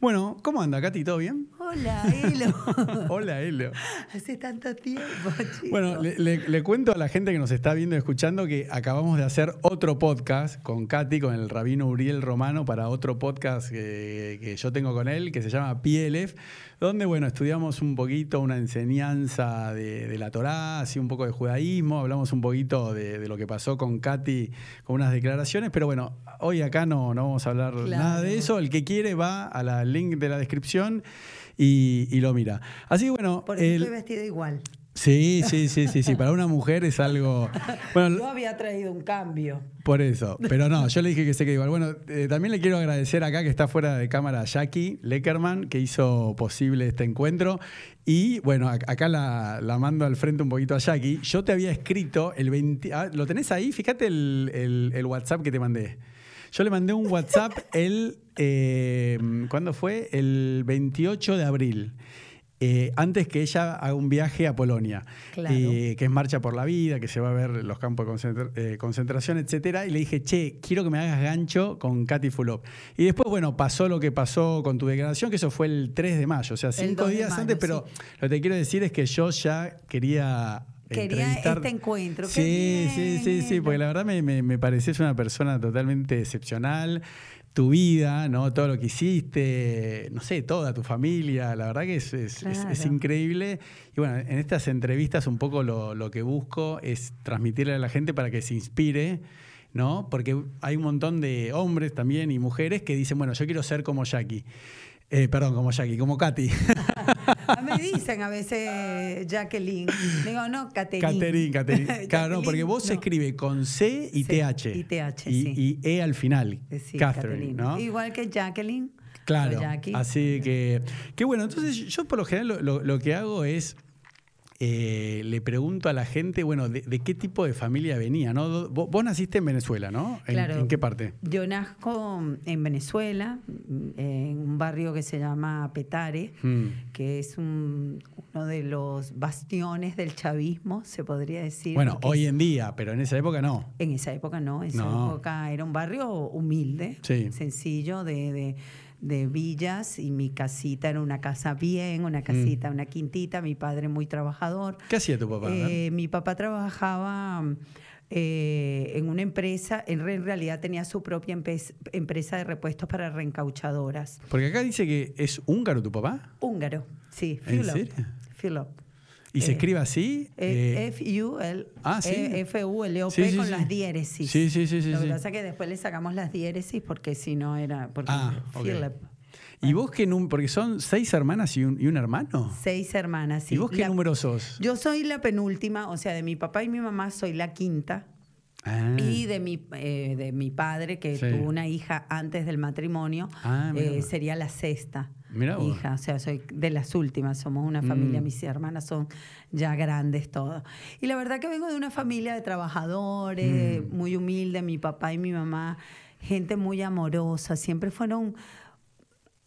Bueno, ¿cómo anda, Katy? ¿Todo bien? Hola, Elo. Hola, Elo. Hace tanto tiempo, chico. Bueno, le, le- le cuento a la gente que nos está viendo y escuchando que acabamos de hacer otro podcast con Katy, con el rabino Uriel Romano, para otro podcast que, que yo tengo con él, que se llama PLF, donde, bueno, estudiamos un poquito una enseñanza de, de la Torá, así un poco de judaísmo, hablamos un poquito de, de lo que pasó con Katy, con unas declaraciones, pero bueno, hoy acá no, no vamos a hablar Claro. nada de eso. El que quiere va a la link de la descripción y, y lo mira. Así que bueno, Por eso el- estoy vestido igual. Sí, sí, sí, sí, sí. Para una mujer es algo. Bueno, Yo había traído un cambio. por eso. Pero no, yo le dije que sé que igual. Bueno, eh, también le quiero agradecer acá que está fuera de cámara a Jackie Leckerman, que hizo posible este encuentro. Y bueno, ac- acá la, la mando al frente un poquito a Jackie. Yo te había escrito el 20. ah, ¿Lo tenés ahí? Fíjate el, el- el WhatsApp que te mandé. Yo le mandé un WhatsApp el. eh, ¿Cuándo fue? El 28 de abril. Eh, antes que ella haga un viaje a Polonia, Claro. Eh, que es Marcha por la Vida, que se va a ver los campos de concentra- eh, concentración, etcétera, y le dije, che, quiero que me hagas gancho con Katy Fulop. Y después, bueno, pasó lo que pasó con tu declaración, que eso fue el 3 de mayo, o sea, cinco 2 de días mayo, antes, pero lo que te quiero decir es que yo ya quería... Quería este encuentro. Sí, sí, sí, sí, porque la verdad me, me, me pareces una persona totalmente excepcional. Tu vida, ¿no? Todo lo que hiciste, no sé, toda tu familia, la verdad que es, es- es- es increíble. Y bueno, en estas entrevistas un poco lo, lo que busco es transmitirle a la gente para que se inspire, ¿no? Porque hay un montón de hombres también y mujeres que dicen, bueno, yo quiero ser como Jackie. Eh, perdón, como Jackie, como Katy. Me dicen a veces Jacqueline. Digo, no, Caterine. Caterín, Caterín. Claro, no, porque vos no. escribe con C y Sí, TH. y TH, y, sí. y E al final. Eh, Sí, Catherine, Caterine. ¿no? Igual que Jacqueline. Claro. Así que, qué bueno. Entonces, yo por lo general lo, lo- lo que hago es. Eh, le pregunto a la gente, bueno, de, de qué tipo de familia venía, ¿no? Vos, vos naciste en Venezuela, ¿no? ¿En, Claro. en qué parte? Yo nazco en Venezuela, en un barrio que se llama Petare, Mm. que es un- uno de los bastiones del chavismo, se podría decir. Bueno, hoy en día, pero en esa época no. En esa época no, en esa No. época era un barrio humilde, Sí. sencillo, de, de- de villas y mi casita era una casa bien, una casita, una quintita, mi padre muy trabajador. ¿Qué hacía tu papá? Eh, mi papá trabajaba eh, en una empresa, en re- en realidad tenía su propia empresa de repuestos para reencauchadoras. Porque acá dice que es húngaro tu papá. Húngaro, sí, ¿En Fulop, serio? Fulop. ¿Y se Eh, escribe así? Eh, Eh, ah, F-U-L-O-P Sí, sí, con las diéresis. Sí, sí, sí, Lo que pasa es que después le sacamos las diéresis porque si no era. Porque Ah. ¿Y vos qué número? Porque son seis hermanas y un, y un hermano. Seis hermanas. sí. ¿Y vos qué número sos? Yo soy la penúltima, o sea, de mi papá y mi mamá soy la quinta. Ah. Y de mi, eh, de mi padre, que Sí. tuvo una hija antes del matrimonio, Ah, eh, sería la sexta Mirá hija. O sea, soy de las últimas. Somos una familia, Mm. mis hermanas son ya grandes todas. Y la verdad que vengo de una familia de trabajadores, Mm. muy humilde. Mi papá y mi mamá, gente muy amorosa. Siempre fueron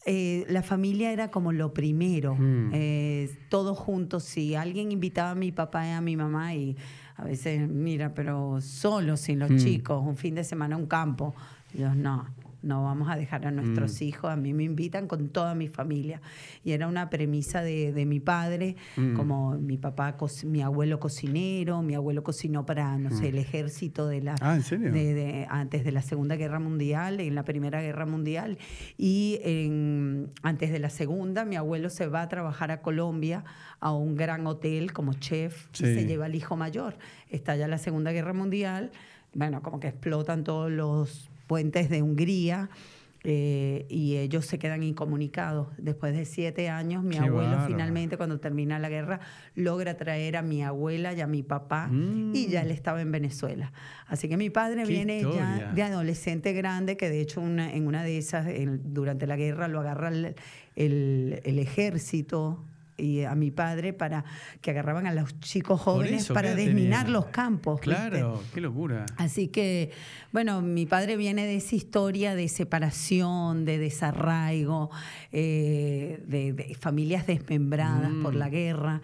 eh, la familia era como lo primero, Mm. eh, todos juntos. Si alguien invitaba a mi papá y a mi mamá y a veces, mira, pero solo sin los Mm. chicos, un fin de semana un campo, yo no. No vamos a dejar a nuestros Mm. hijos, a mí me invitan con toda mi familia. Y era una premisa de, de mi padre, Mm. como mi papá, mi abuelo cocinero, mi abuelo cocinó para, no sé, el ejército de la... Mm. Ah, ¿en serio? de- de- antes de la Segunda Guerra Mundial, en la Primera Guerra Mundial, y en- antes de la Segunda, mi abuelo se va a trabajar a Colombia a un gran hotel como chef Sí. y se lleva al hijo mayor. Estalla la Segunda Guerra Mundial, bueno, como que explotan todos los puentes de Hungría eh, y ellos se quedan incomunicados. Después de siete años, mi Qué abuelo finalmente, cuando termina la guerra, logra traer a mi abuela y a mi papá, Mm. y ya él estaba en Venezuela. Así que mi padre viene historia. ya de adolescente grande, que de hecho una- en una de esas, durante la guerra, lo agarra el, el- el ejército y a mi padre para que agarraban a los chicos jóvenes eso, para ¿qué edad desminar tenía? los campos. ¿viste? Claro, qué locura. Así que, bueno, mi padre viene de esa historia de separación, de desarraigo, eh, de, de familias desmembradas por Mm. la guerra.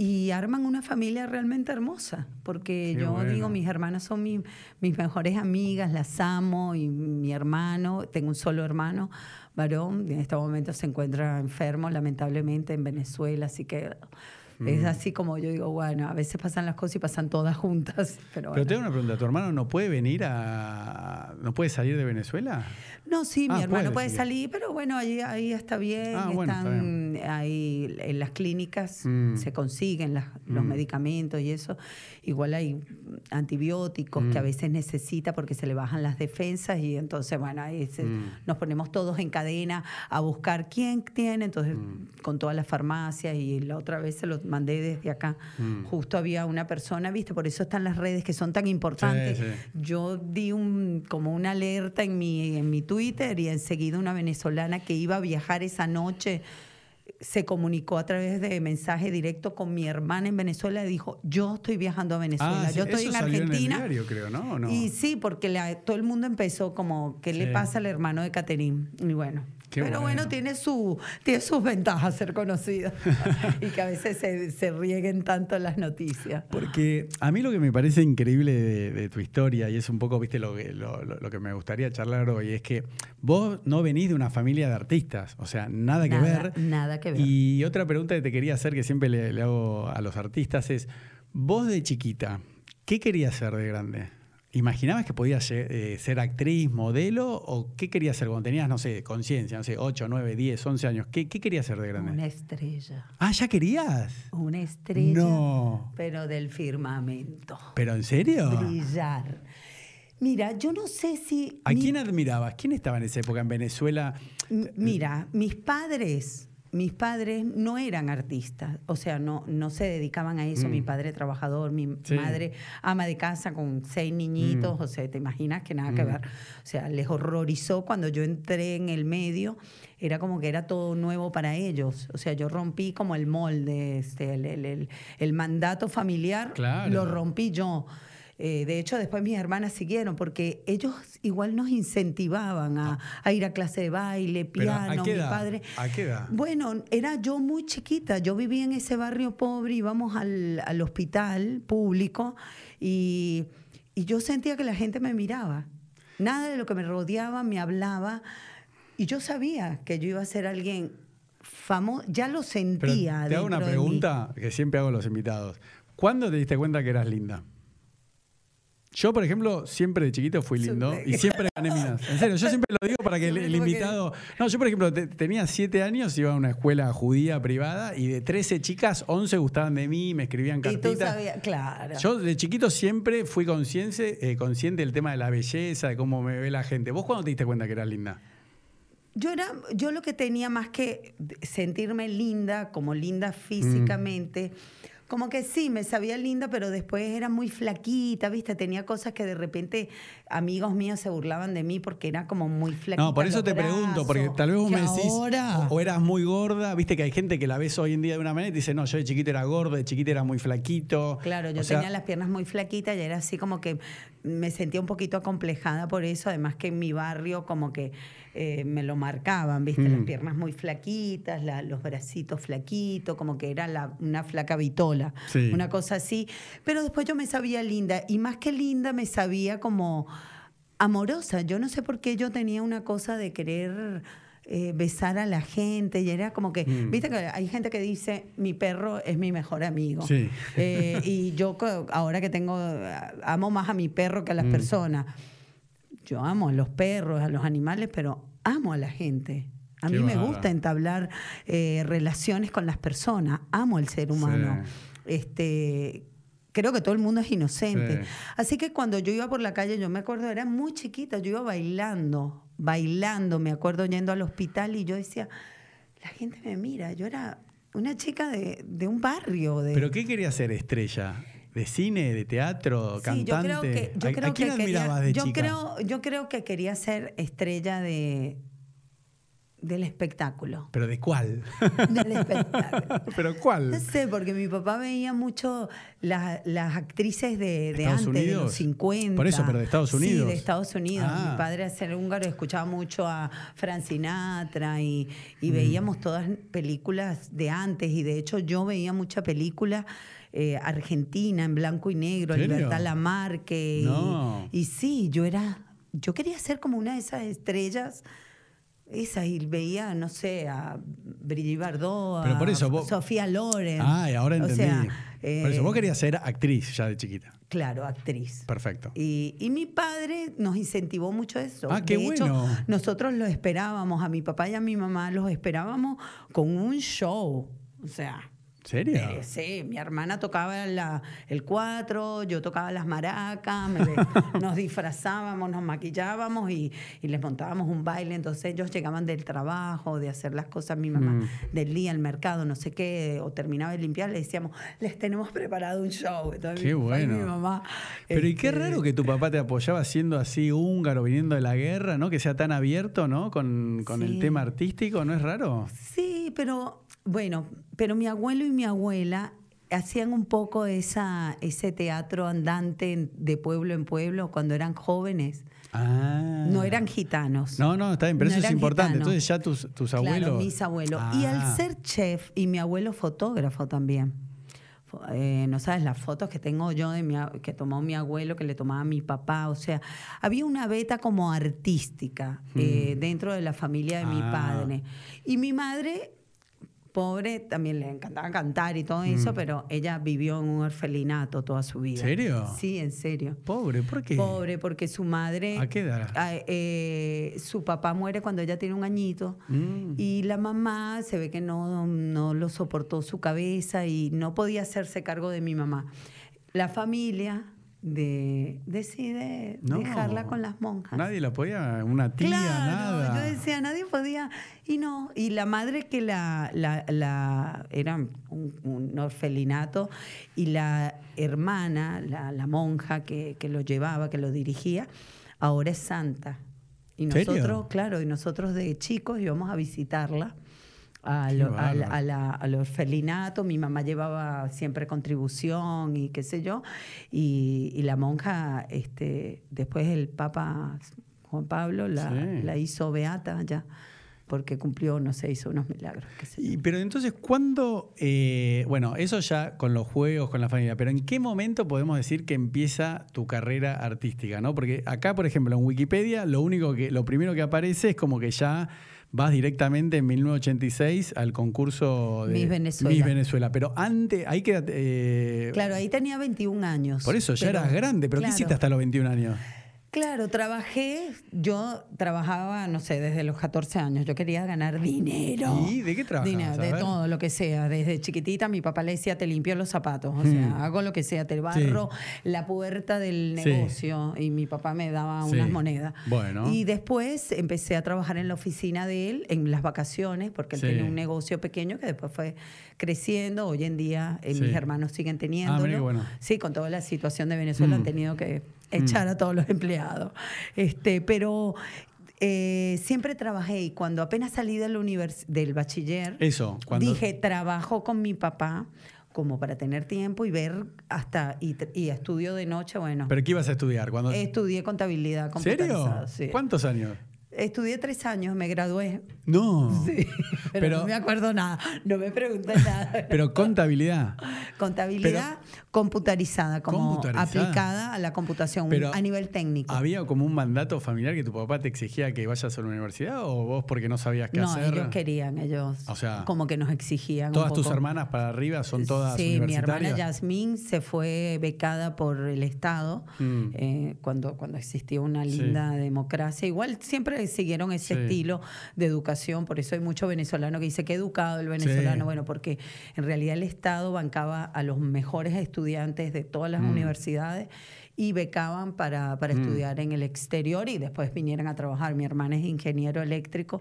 Y arman una familia realmente hermosa, porque Qué yo bueno. digo, mis hermanas son mi- mis mejores amigas, las amo, y mi hermano, tengo un solo hermano, varón, en este momento se encuentra enfermo, lamentablemente, en Venezuela, así que es Mm. así como yo digo, bueno, a veces pasan las cosas y pasan todas juntas, pero, Pero bueno. te hago una pregunta, ¿tu hermano no puede venir a... no puede salir de Venezuela? No, sí, Ah, mi hermano puede, salir, pero bueno, ahí, ahí está bien. Ah, bueno, está están ahí en las clínicas, Mm. se consiguen las- los Mm. medicamentos y eso. Igual hay antibióticos que a Mm. veces necesita porque se le bajan las defensas y entonces, bueno, ahí se- nos ponemos todos en cadena a buscar quién tiene, entonces con todas las farmacias y la otra vez se lo mandé desde acá. Justo había una persona, viste, por eso están las redes que son tan importantes. sí. Yo di un, como una alerta en mi, en mi Twitter y enseguida una venezolana que iba a viajar esa noche se comunicó a través de mensaje directo con mi hermana en Venezuela y dijo, yo estoy viajando a Venezuela, Ah, sí, yo estoy eso en salió Argentina. En el diario, creo, ¿no? ¿O no? Y sí, porque la- todo el mundo empezó como, ¿qué le pasa al hermano de Caterín? Y bueno. Qué pero bueno. bueno, tiene, su, tiene sus ventajas ser conocido y que a veces se, se rieguen tanto las noticias. Porque a mí lo que me parece increíble de, de tu historia, y es un poco, viste, lo, que- lo, lo- lo que me gustaría charlar hoy, es que vos no venís de una familia de artistas, o sea, nada que Nada, ver. nada que ver. Y otra pregunta que te quería hacer, que siempre le, le hago a los artistas, es, vos de chiquita, ¿qué querías ser de grande? ¿Imaginabas que podías eh, ser actriz, modelo? ¿O qué querías ser cuando tenías, no sé, conciencia, no sé, 8, 9, 10, 11 años? ¿Qué, qué querías ser de grande? Una estrella. Ah, ¿ya querías? Una estrella. No. Pero del firmamento. ¿Pero en serio? Brillar. Mira, yo no sé si. ¿A mi- quién admirabas? ¿Quién estaba en esa época en Venezuela? M- Mira, mis padres, mis padres no eran artistas, o sea, no, no se dedicaban a eso. Mm. Mi padre trabajador, mi Sí. madre ama de casa con seis niñitos, Mm. o sea, te imaginas que nada que Mm. ver. O sea, les horrorizó cuando yo entré en el medio, era como que era todo nuevo para ellos. O sea, yo rompí como el molde, este, el, el- el- el mandato familiar, Claro. lo rompí yo. Eh, de hecho, después mis hermanas siguieron porque ellos igual nos incentivaban a, a ir a clase de baile, Ah. ¿a piano, qué mi edad? padre. ¿A qué edad? Bueno, era yo muy chiquita, yo vivía en ese barrio pobre, íbamos al, al hospital público y, y yo sentía que la gente me miraba. Nada de lo que me rodeaba me hablaba y yo sabía que yo iba a ser alguien famoso, ya lo Pero sentía. te hago una pregunta que siempre hago a los invitados. ¿Cuándo te diste cuenta que eras linda? Yo, por ejemplo, siempre de chiquito fui lindo y siempre gané minas. En serio, yo siempre lo digo para que el, invitado... No, yo, por ejemplo, te- tenía siete años, iba a una escuela judía privada y de 13 chicas, 11 gustaban de mí, me escribían Y tú cartitas. sabías, claro. Yo de chiquito siempre fui consciente, eh, consciente del tema de la belleza, de cómo me ve la gente. ¿Vos cuándo te diste cuenta que eras linda? Yo era, yo lo que tenía más que sentirme linda, como linda físicamente, como que sí, me sabía linda, pero después era muy flaquita, ¿viste? Tenía cosas que de repente amigos míos se burlaban de mí porque era como muy flaquita. No, por eso te pregunto, porque tal vez vos me decís, ahora- o, eras muy gorda, viste que hay gente que la ves hoy en día de una manera y te dice, no, yo de chiquito era gordo, de chiquito era muy flaquito. Claro, yo O sea, tenía las piernas muy flaquitas y era así como que me sentía un poquito acomplejada por eso, además que en mi barrio como que eh, me lo marcaban, ¿viste? Mm. Las piernas muy flaquitas, la- los bracitos flaquitos, como que era la- una flaca vitola, Sí. una cosa así. Pero después yo me sabía linda y más que linda me sabía como amorosa. Yo no sé por qué yo tenía una cosa de querer... eh, besar a la gente y era como que, Mm. viste que hay gente que dice, mi perro es mi mejor amigo. Sí. Eh, y yo ahora que tengo, amo más a mi perro que a las Mm. personas. Yo amo a los perros, a los animales, pero amo a la gente. A mí me gusta entablar eh, relaciones con las personas. Amo al ser humano. Este, creo que todo el mundo es inocente. Sí. Así que cuando yo iba por la calle, yo me acuerdo, era muy chiquita, yo iba bailando bailando, me acuerdo yendo al hospital y yo decía, la gente me mira, yo era una chica de, de un barrio. De, ¿Pero qué quería ser estrella? ¿De cine, de teatro, Sí, cantante? yo creo que, yo ¿A- creo ¿A, quién que quería- admirabas de yo chica? creo, yo creo que quería ser estrella de del espectáculo. ¿Pero de cuál? Del espectáculo. ¿Pero cuál? No sé, porque mi papá veía mucho las, las actrices de, de ¿Estados antes, de los 50. Por eso, pero de Estados Unidos. Sí, de Estados Unidos. Ah. Mi padre, al ser húngaro, escuchaba mucho a Frank Sinatra y, Mm. y veíamos todas películas de antes. Y de hecho, yo veía mucha película eh, argentina en blanco y negro. Libertad Lamarque. No. Y, sí, yo era. Yo quería ser como una de esas estrellas. Esa, y veía, no sé, a Brigitte Bardot, Pero a por eso vos- Sofía Loren. Ah, ahora O entendí. sea, por eso eh, vos querías ser actriz ya de chiquita. Claro, actriz. Perfecto. Y, y mi padre nos incentivó mucho eso. Ah, qué de hecho, bueno. nosotros lo esperábamos, a mi papá y a mi mamá los esperábamos con un show. O sea, ¿En serio? eh, sí, mi hermana tocaba la- el cuatro, yo tocaba las maracas, me- nos disfrazábamos, nos maquillábamos y, y les montábamos un baile. Entonces ellos llegaban del trabajo, de hacer las cosas, mi mamá, Mm. del día, al mercado, no sé qué, o terminaba de limpiar, le decíamos, les tenemos preparado un show. Entonces, Qué mi bueno. mi mamá. Pero y qué este, raro que tu papá te apoyaba siendo así húngaro, viniendo de la guerra, ¿no? Que sea tan abierto, ¿no? Con, con el tema artístico, ¿no es raro? Sí, pero bueno, pero mi abuelo y mi abuela hacían un poco esa, ese teatro andante de pueblo en pueblo cuando eran jóvenes. Ah. No eran gitanos. No, no, está bien, pero No eso es importante. gitanos. Entonces ya tus, tus Claro, abuelos. mis abuelos. Y al Ah. ser chef y mi abuelo fotógrafo también. Eh, no sabes las fotos que tengo yo de mi, que tomó mi abuelo, que le tomaba mi papá. O sea, había una beta como artística eh, dentro de la familia de mi Ah. padre. Y mi madre, pobre, también le encantaba cantar y todo eso, pero ella vivió en un orfelinato toda su vida. ¿En serio? Sí, en serio. Pobre, ¿por qué? Pobre, porque su madre. ¿A qué edad? eh, su papá muere cuando ella tiene un añito. Mm. Y la mamá se ve que no, no lo soportó su cabeza y no podía hacerse cargo de mi mamá. La familia de, decide No. dejarla con las monjas. Nadie la podía, una tía, Claro, nada. yo decía, nadie podía. Y no, y la madre que la, la, la- era un, un orfelinato, y la hermana, la, la monja que, que lo llevaba, que lo dirigía, ahora es santa. Y nosotros, claro, y nosotros de chicos íbamos a visitarla. Al- bárbaro. a la- al orfelinato, mi mamá llevaba siempre contribución y qué sé yo, y, y la monja, este, después el Papa Juan Pablo la, Sí. la hizo beata ya, porque cumplió, no sé, hizo unos milagros. qué sé yo. Y, pero entonces, ¿cuándo? eh, bueno, eso ya con los juegos, con la familia, pero ¿en qué momento podemos decir que empieza tu carrera artística? ¿no? Porque acá, por ejemplo, en Wikipedia, lo único que, lo primero que aparece es como que ya vas directamente en 1986 al concurso de Miss Venezuela. Miss Venezuela. Pero antes, ahí queda. eh, Claro, ahí tenía 21 años. Por eso ya pero- eras grande, pero ¿qué hiciste hasta los 21 años? Claro, trabajé, yo trabajaba, no sé, desde los 14 años, yo quería ganar dinero. ¿Y de qué trabajabas? Dinero, de todo, lo que sea. Desde chiquitita mi papá le decía, te limpio los zapatos, o sea, hago lo que sea, te barro la puerta del Hmm. Sí. negocio y mi papá me daba Sí. unas monedas. Bueno. Y después empecé a trabajar en la oficina de él en las vacaciones, porque él tenía un negocio pequeño que después fue creciendo. Hoy en día eh, mis hermanos siguen Ah, teniéndolo. mira qué bueno. Sí, con toda la situación de Venezuela Mm. han tenido que echar a todos los empleados. Este, pero eh, siempre trabajé y cuando apenas salí del, univers del bachiller, Eso, cuando. dije, trabajo con mi papá como para tener tiempo y ver hasta, y, estudio de noche, bueno, ¿Pero qué ibas a estudiar? Cuando... estudié contabilidad ¿En serio? computarizada. sí. ¿Cuántos años? Estudié tres años, me gradué. No. Sí, pero, Pero- no me acuerdo nada, no me pregunté nada. Pero contabilidad. Contabilidad computarizada, como Computarizada. aplicada a la computación Pero a nivel técnico. ¿Había como un mandato familiar que tu papá te exigía que vayas a la universidad o vos porque no sabías qué no, hacer? ellos querían, ellos O sea, como que nos exigían. un Todas tus hermanas para arriba son todas Sí, mi universitarias. hermana Yasmín se fue becada por el Estado Mm. eh, cuando, cuando existía una Sí. linda democracia. Igual siempre siguieron ese Sí. estilo de educación. Por eso hay mucho venezolano que dice que educado el venezolano. Sí. Bueno, porque en realidad el Estado bancaba a los mejores estudiantes de todas Mm. las universidades y becaban para, para estudiar en el exterior y después vinieran a trabajar. Mi hermana es ingeniero eléctrico,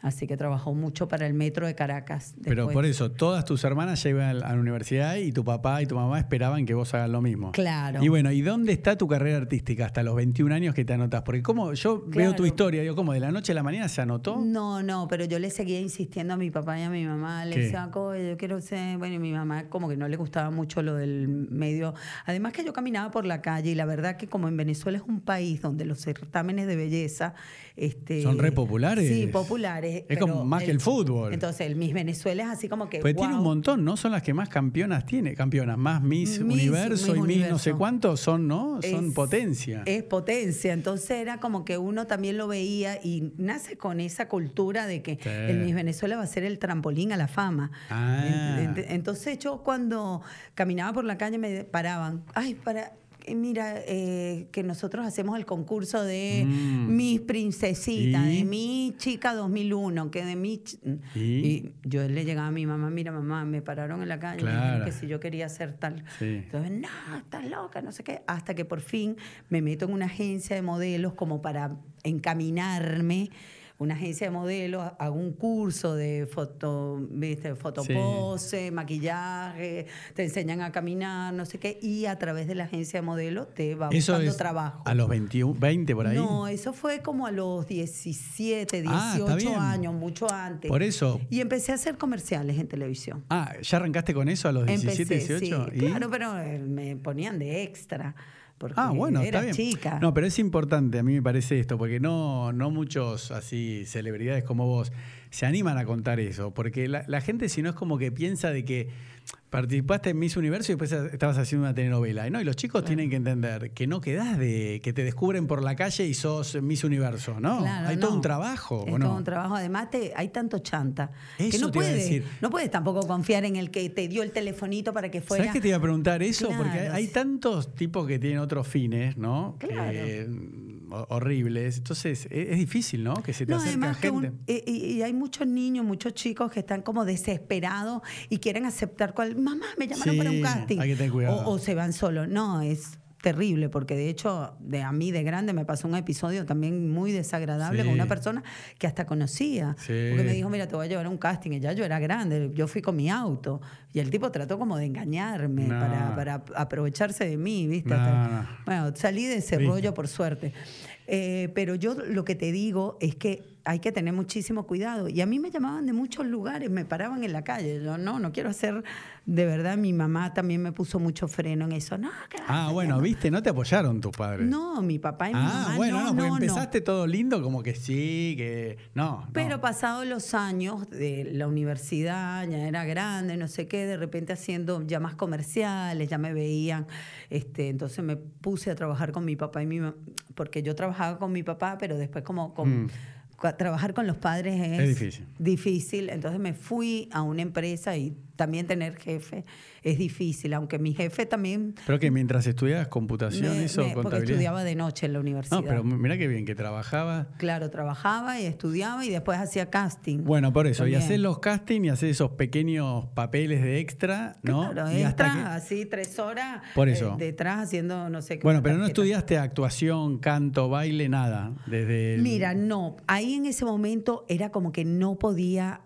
así que trabajó mucho para el metro de Caracas. Pero por eso, todas tus hermanas ya iban a la universidad y tu papá y tu mamá esperaban que vos hagas lo mismo. Claro. Y bueno, ¿y dónde está tu carrera artística hasta los 21 años que te anotás? Porque como yo veo tu historia, digo, ¿cómo? ¿De la noche a la mañana se anotó? No, no, pero yo le seguía insistiendo a mi papá y a mi mamá. Le decía, "Coño, yo quiero ser. Bueno, y mi mamá como que no le gustaba mucho lo del medio. Además, que yo caminaba por la calle y la verdad que, como en Venezuela es un país donde los certámenes de belleza. Este, Son re populares. Sí, populares. Es como más que el fútbol. Entonces, el Miss Venezuela es así como que. Pues tiene un montón, ¿no? Son las que más campeonas tiene, campeonas, más Miss, Miss- Universo Miss y Miss no sé cuántos son, ¿no? Son Es- potencia. Es potencia. Entonces era como que uno también lo veía y nace con esa cultura de que Sí. el Miss Venezuela va a ser el trampolín a la fama. Ah. Ent- ent- Entonces yo cuando caminaba por la calle me paraban, ay, para... eh, Mira, eh, que nosotros hacemos el concurso de Mm. Miss Princesita, ¿Y? de mi chica 2001, que de mi... ch- ¿Y? Y yo le llegaba a mi mamá, mira mamá, me pararon en la calle, me dijeron que si yo quería hacer tal. Sí. Entonces, no, estás loca, no sé qué. Hasta que por fin me meto en una agencia de modelos como para encaminarme. Una agencia de modelos, hago un curso de foto, ¿viste? fotopose, maquillaje, te enseñan a caminar, no sé qué, y a través de la agencia de modelos te va Eso buscando es trabajo. a los 21, 20 por ahí. No, eso fue como a los 17, Ah, está 18 bien. años, mucho antes. Por eso. Y empecé a hacer comerciales en televisión. Ah, ¿ya arrancaste con eso a los 17, Empecé, 18? sí, ¿Y? claro, pero eh, me ponían de extra. Porque Ah, bueno, era está bien. chica. No, pero es importante, a mí me parece esto, porque no, no muchos así celebridades como vos se animan a contar eso, porque la, la gente si no es como que piensa de que participaste en Miss Universo y después estabas haciendo una telenovela, ¿no? Y los chicos tienen que entender que no quedás de que te descubren por la calle y sos Miss Universo, ¿no? Claro, Hay no. todo un trabajo, Es ¿o no? todo un trabajo. Además, te, hay tanto chanta. que Eso no iba a puedes, decir. no puedes tampoco confiar en el que te dio el telefonito para que fuera. ¿Sabes que te iba a preguntar eso? Porque hay, tantos tipos que tienen otros fines, ¿no? Claro. Que, mm, horribles. Entonces, es, es difícil, ¿no? Que se te No, acerque además que un- gente. eh, y, y hay muchos niños, muchos chicos que están como desesperados y quieren aceptar cual, mamá, me llamaron para un casting. hay que tener cuidado. O, o se van solos. No, es terrible, porque de hecho, de a mí de grande me pasó un episodio también muy desagradable Sí. con una persona que hasta conocía. Sí. Porque me dijo, mira, te voy a llevar a un casting. Y ya yo era grande, yo fui con mi auto. Y el tipo trató como de engañarme para, para aprovecharse de mí, ¿viste? Hasta-. Bueno, salí de ese Viste. rollo por suerte. Eh, pero yo lo que te digo es que hay que tener muchísimo cuidado. Y a mí me llamaban de muchos lugares, me paraban en la calle. Yo no, no quiero hacer, de verdad, mi mamá también me puso mucho freno en eso. No, que Ah, bueno, no. viste, no te apoyaron tus padres. No, mi papá y mi Ah, mamá bueno, no, no, porque no, empezaste todo lindo, como que sí, que. No. no. Pero pasados los años de la universidad, ya era grande, no sé qué, de repente haciendo ya más comerciales, ya me veían. Este, entonces me puse a trabajar con mi papá y mi mamá, porque yo trabajaba con mi papá, pero después como con... Mm. Trabajar con los padres es, Es difícil. difícil. Entonces me fui a una empresa y también tener jefe es difícil, aunque mi jefe también Pero que mientras estudiabas computación, me- eso, me- porque contabilidad. estudiaba de noche en la universidad. No, pero mira qué bien que trabajaba. Claro, trabajaba y estudiaba y después hacía casting. Bueno, por eso, y haces los castings y haces esos pequeños papeles de extra, ¿no? Claro, y hasta extra, que- así tres horas Por eh, eso. detrás haciendo no sé qué. Bueno, pero no estudiaste actuación, canto, baile, nada. Desde el- Mira, no, ahí en ese momento era como que no podía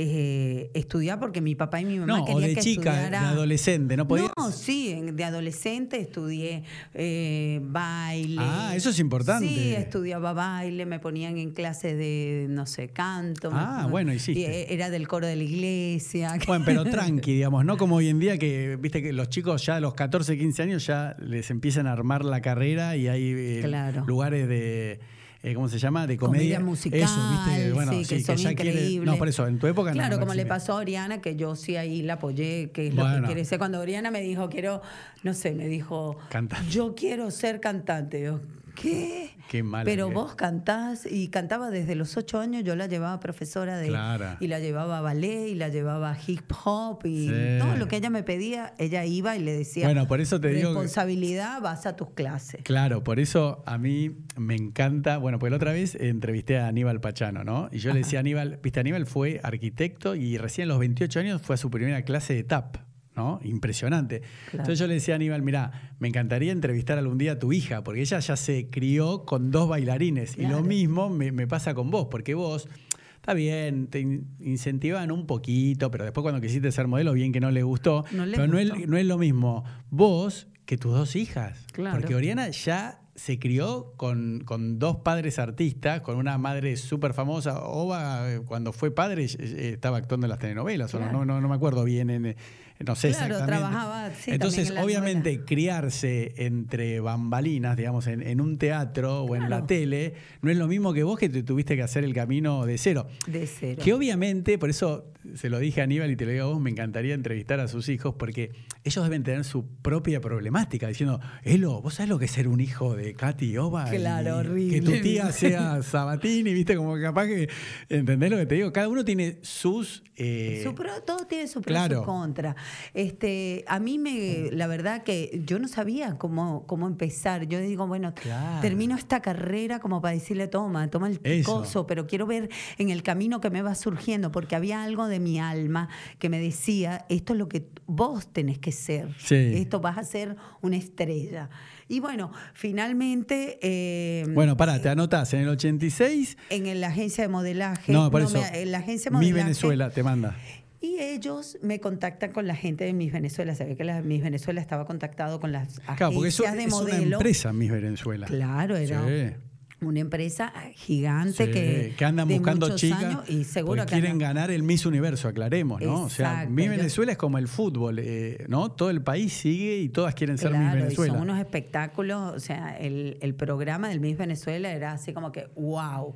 eh, estudiar porque mi papá y mi mamá No, o de que chica, estudiara... de adolescente, ¿no podías? No, sí, de adolescente estudié eh, baile. Ah, eso es importante. Sí, estudiaba baile, me ponían en clases de, no sé, canto. Ah, me- bueno, hiciste. eh, era del coro de la iglesia. Bueno, pero tranqui, digamos, no como hoy en día que, viste que los chicos ya a los 14, 15 años ya les empiezan a armar la carrera y hay eh, Claro. lugares de, eh, ¿cómo se llama? De comedia. Comedia musical, Eso, viste, bueno, sí, que sí, son ya quiere- increíbles. No, por eso, en tu época no, Claro, no como le pasó a Oriana, que yo sí ahí la apoyé, que es lo que quiere ser. Cuando Oriana me dijo, quiero, no sé, me dijo, Cantante. yo quiero ser cantante. Yo, ¿qué? Qué mala Pero vos cantás y cantaba desde los ocho años, yo la llevaba profesora de... Claro. Y la llevaba a ballet y la llevaba a hip hop y Sí. todo lo que ella me pedía, ella iba y le decía, Bueno, por eso te digo que- responsabilidad, vas a tus clases. Claro, por eso a mí me encanta. Bueno, pues la otra vez entrevisté a Aníbal Pachano, ¿no? Y yo le decía a Aníbal, viste, Aníbal fue arquitecto y recién a los 28 años fue a su primera clase de TAP, ¿no? Impresionante. Entonces yo le decía a Aníbal, mira, me encantaría entrevistar algún día a tu hija, porque ella ya se crió con dos bailarines. Y lo mismo me, me pasa con vos, porque vos. Está bien, te in- incentivaban un poquito, pero después cuando quisiste ser modelo, bien que no le gustó. No le pero no es, no es lo mismo vos que tus dos hijas. Claro. Porque Oriana ya se crió con, con dos padres artistas, con una madre súper famosa. Oba, eh, cuando fue padre, estaba actuando en las telenovelas, o no, no, no, me acuerdo bien, en, no sé Claro, exactamente. trabajaba, sí, Entonces, en obviamente, novela. criarse entre bambalinas, digamos, en, en un teatro o en la tele, no es lo mismo que vos que te tuviste que hacer el camino de cero. De cero. Que obviamente, por eso se lo dije a Aníbal y te lo digo a vos, me encantaría entrevistar a sus hijos porque ellos deben tener su propia problemática, diciendo, Elo, ¿vos sabés lo que es ser un hijo de Katy Oba? Claro, Y horrible. Que tu tía sea Sabatini, viste, como que capaz que, ¿entendés lo que te digo? Cada uno tiene sus... eh, Su pro- todo tiene su pro y claro. su contra. Este, a mí me, la verdad que yo no sabía cómo, cómo empezar. Yo digo, bueno, Claro. termino esta carrera como para decirle, toma, toma el Eso. coso, pero quiero ver en el camino que me va surgiendo, porque había algo de mi alma que me decía, esto es lo que vos tenés que ser. Sí. Esto vas a ser una estrella. Y bueno, finalmente... eh, Bueno, pará, te anotás en el 86. en la agencia de modelaje. No, por eso. me- en la agencia de Mi modelaje. Venezuela te manda. Y ellos me contactan con la gente de Miss Venezuela. Ve que la Miss Venezuela estaba contactado con las agencias Claro, porque eso de es una modelo. empresa, Miss Venezuela. Claro, era Sí. una empresa gigante Sí, que, que andan buscando chicas años y seguro que quieren andan- ganar el Miss Universo, aclaremos, ¿no? o sea, Miss yo- Venezuela es como el fútbol, eh, ¿no? Todo el país sigue y todas quieren ser Miss Claro, y Venezuela. son unos espectáculos, o sea, el, el programa del Miss Venezuela era así como que, wow.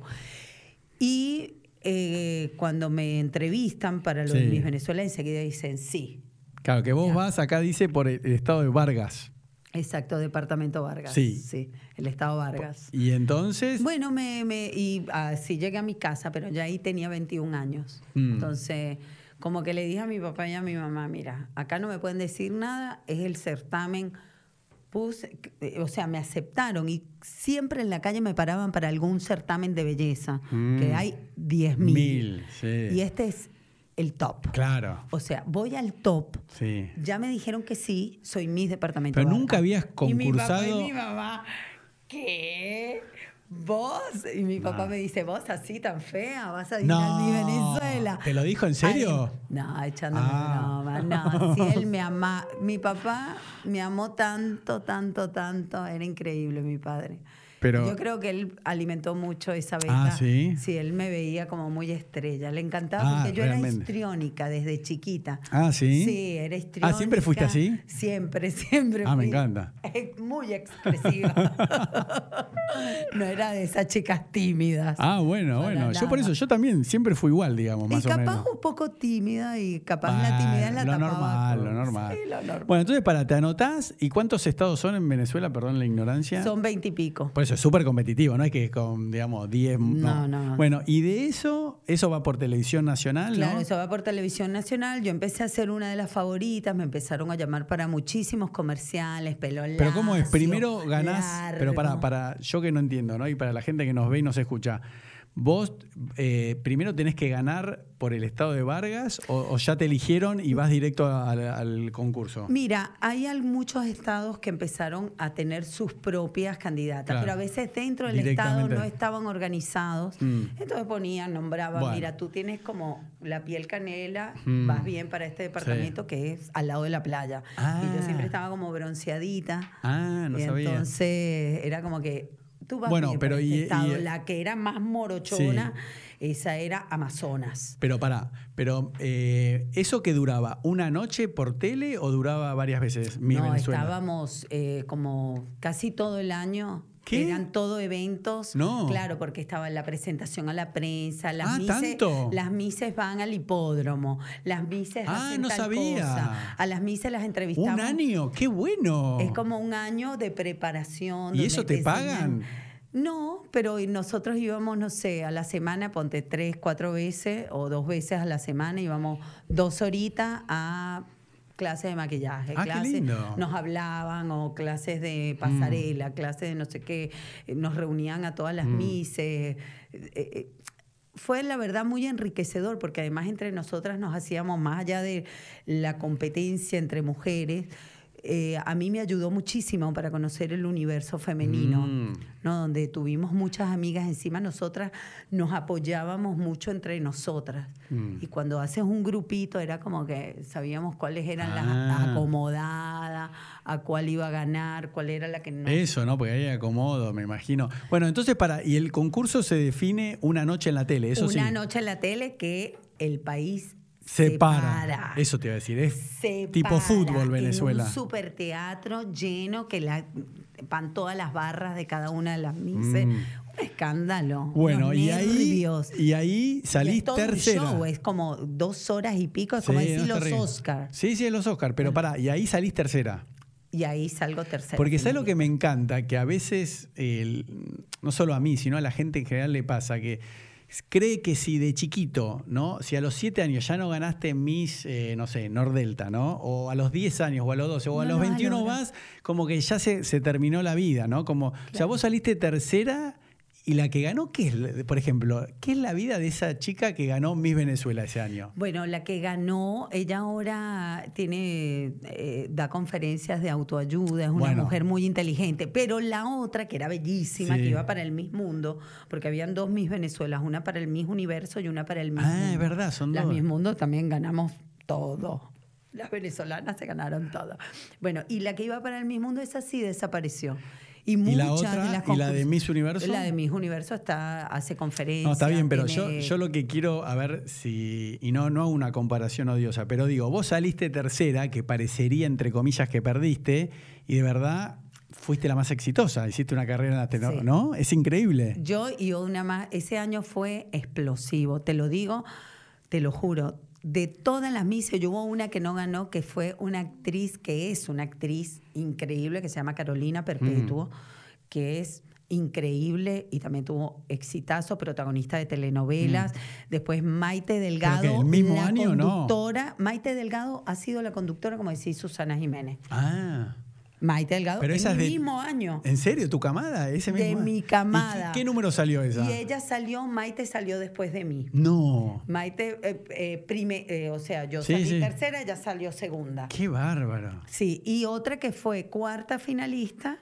Y eh, cuando me entrevistan para lo Sí. de Miss Venezuela, enseguida dicen sí. Claro, que vos Ya. vas acá, dice, por el, el estado de Vargas. Exacto, departamento Vargas. Sí. Sí, el estado Vargas. Y entonces, Bueno, me, me, y así llegué a mi casa, pero ya ahí tenía 21 años. Mm. Entonces, como que le dije a mi papá y a mi mamá, mira, acá no me pueden decir nada, es el certamen. Puse, eh, o sea, me aceptaron y siempre en la calle me paraban para algún certamen de belleza, Mm. que hay 10 mil. Mil, sí. Y este es el top. claro, O sea, voy al top. sí. Ya me dijeron que sí, soy Miss Departamento. Pero nunca habías Y mi papá concursado- y mi mamá, ¿qué? ¿Vos? Y mi papá No. me dice, ¿vos así tan fea? ¿Vas a ir a mi Venezuela? ¿Te lo dijo en serio? Ay, no, echándome Ah. broma. No, si él me ama. Mi papá me amó tanto, tanto, tanto. Era increíble mi padre. Pero- Yo creo que él alimentó mucho esa beta. Ah, ¿sí? Sí, él me veía como muy estrella. Le encantaba Ah, porque yo realmente. era histriónica desde chiquita. Ah, ¿sí? Sí, era histriónica. Ah, ¿siempre fuiste así? Siempre, siempre. Ah, me encanta. Muy expresiva. no era de esas chicas tímidas. Ah, bueno, bueno. Yo por eso, yo también siempre fui igual, digamos, y o capaz menos. un poco tímida y capaz la timidez la lo tapaba normal, con- lo normal. Sí, lo normal. Bueno, entonces, para, te anotás. ¿Y cuántos estados son en Venezuela? Perdón la ignorancia. Son veintipico. Por eso es súper competitivo, no es que con, digamos, 10. No, no. Bueno, y de eso, eso va por televisión nacional, Claro, ¿no? eso va por televisión nacional. Yo empecé a ser una de las favoritas, me empezaron a llamar para muchísimos comerciales, pelo Pero ¿cómo es? Primero ganás, largo. pero para, para yo que no entiendo, ¿no? Y para la gente que nos ve y nos escucha, ¿vos eh, primero tenés que ganar por el estado de Vargas o, o ya te eligieron y vas directo al, al concurso? Mira, hay muchos estados que empezaron a tener sus propias candidatas, Claro. pero a veces dentro del estado no estaban organizados. Mm. Entonces ponían, nombraban, Bueno. mira, tú tienes como la piel canela, Mm. vas bien para este departamento que es al lado de la playa. Y Ah. yo siempre estaba como bronceadita. Ah, no y sabía. entonces era como que tú vas Bueno, bien pero este y- estado. y- La que era más morochona, esa era Amazonas. Pero pará, pero eh, ¿eso que duraba? ¿Una noche por tele o duraba varias veces mi no, Venezuela? estábamos eh, como casi todo el año ¿Qué? Eran todo eventos. No. Claro, porque estaba la presentación a la prensa, las Ah, mises, ¿tanto? las mises van al hipódromo, las mises Ah, hacen no tal sabía. cosa. A las mises las entrevistamos. Un año, qué bueno. Es como un año de preparación. ¿Y eso te pagan? No, pero nosotros íbamos, no sé, a la semana, ponte tres, cuatro veces o dos veces a la semana, íbamos dos horitas a clases de maquillaje, Ah, clases, nos hablaban o clases de pasarela, clases de no sé qué, eh, nos reunían a todas las mises. eh, eh, fue la verdad muy enriquecedor porque además entre nosotras nos hacíamos más allá de la competencia entre mujeres. Eh, a mí me ayudó muchísimo para conocer el universo femenino, Mm. ¿no? donde tuvimos muchas amigas encima, nosotras nos apoyábamos mucho entre nosotras. Mm. Y cuando haces un grupito era como que sabíamos cuáles eran Ah. las acomodadas, a cuál iba a ganar, cuál era la que no. Eso, ¿no? Porque ahí acomodo, me imagino. Bueno, entonces para. Y el concurso se define una noche en la tele, eso sí. Una noche en la tele que el país Se se para. para. Eso te iba a decir. Es tipo fútbol Venezuela. En un super teatro lleno que la, van todas las barras de cada una de las mises. Mm. Un escándalo. Bueno, y ahí, y ahí Y salís es todo un tercera. show, es como dos horas y pico, es como decir los. Oscars. Sí, sí, los Oscar, pero pará, y ahí salís tercera. Y ahí salgo tercera. Porque ¿sabes lo que me encanta? Que a veces, el- no solo a mí, sino a la gente en general le pasa que cree que si de chiquito, ¿no? Si a los 7 años ya no ganaste Miss, eh, no sé, Nordelta, ¿no? O a los 10 años, o a los 12, o a No los lo vas a 21 lograr. más, como que ya se, se terminó la vida, ¿no? Como, O sea, vos saliste tercera y la que ganó, ¿qué es? Por ejemplo, ¿qué es la vida de esa chica que ganó Miss Venezuela ese año? Bueno, la que ganó, ella ahora tiene, eh, da conferencias de autoayuda, es una Bueno. mujer muy inteligente, pero la otra, que era bellísima, Sí. que iba para el Miss Mundo, porque habían dos Miss Venezuelas, una para el Miss Universo y una para el Miss Ah, Mundo. es verdad, son Las dos. Miss Mundo también ganamos todo. Las venezolanas se ganaron todo. Bueno, y la que iba para el Miss Mundo, esa sí desapareció. Y, muchas la otra? de las ¿Y la de Miss Universo? La de Miss Universo está, hace conferencias. No, está bien, pero yo, yo lo que quiero, a ver si. Y no, no hago una comparación odiosa, pero digo, vos saliste tercera, que parecería, entre comillas, que perdiste, y de verdad fuiste la más exitosa. Hiciste una carrera en la tele, Sí. ¿no? Es increíble. Yo y una más, ese año fue explosivo, te lo digo, te lo juro. De todas las mises, yo hubo una que no ganó, que fue una actriz, que es una actriz increíble, que se llama Carolina Perpetuo, que es increíble y también tuvo exitazo, protagonista de telenovelas. Después Maite Delgado, el mismo la año, ¿no? conductora. Maite Delgado ha sido la conductora, como decía Susana Jiménez. Ah. Maite Delgado, Pero en el de- mismo año. ¿En serio? ¿Tu camada? ¿Ese De mismo? mi ¿Y camada. qué, qué número salió esa? Y ella salió, Maite salió después de mí. No. Maite, eh, eh, prime- eh, o sea, yo Sí, salí sí. tercera, ella salió segunda. Qué bárbaro. Sí, y otra que fue cuarta finalista,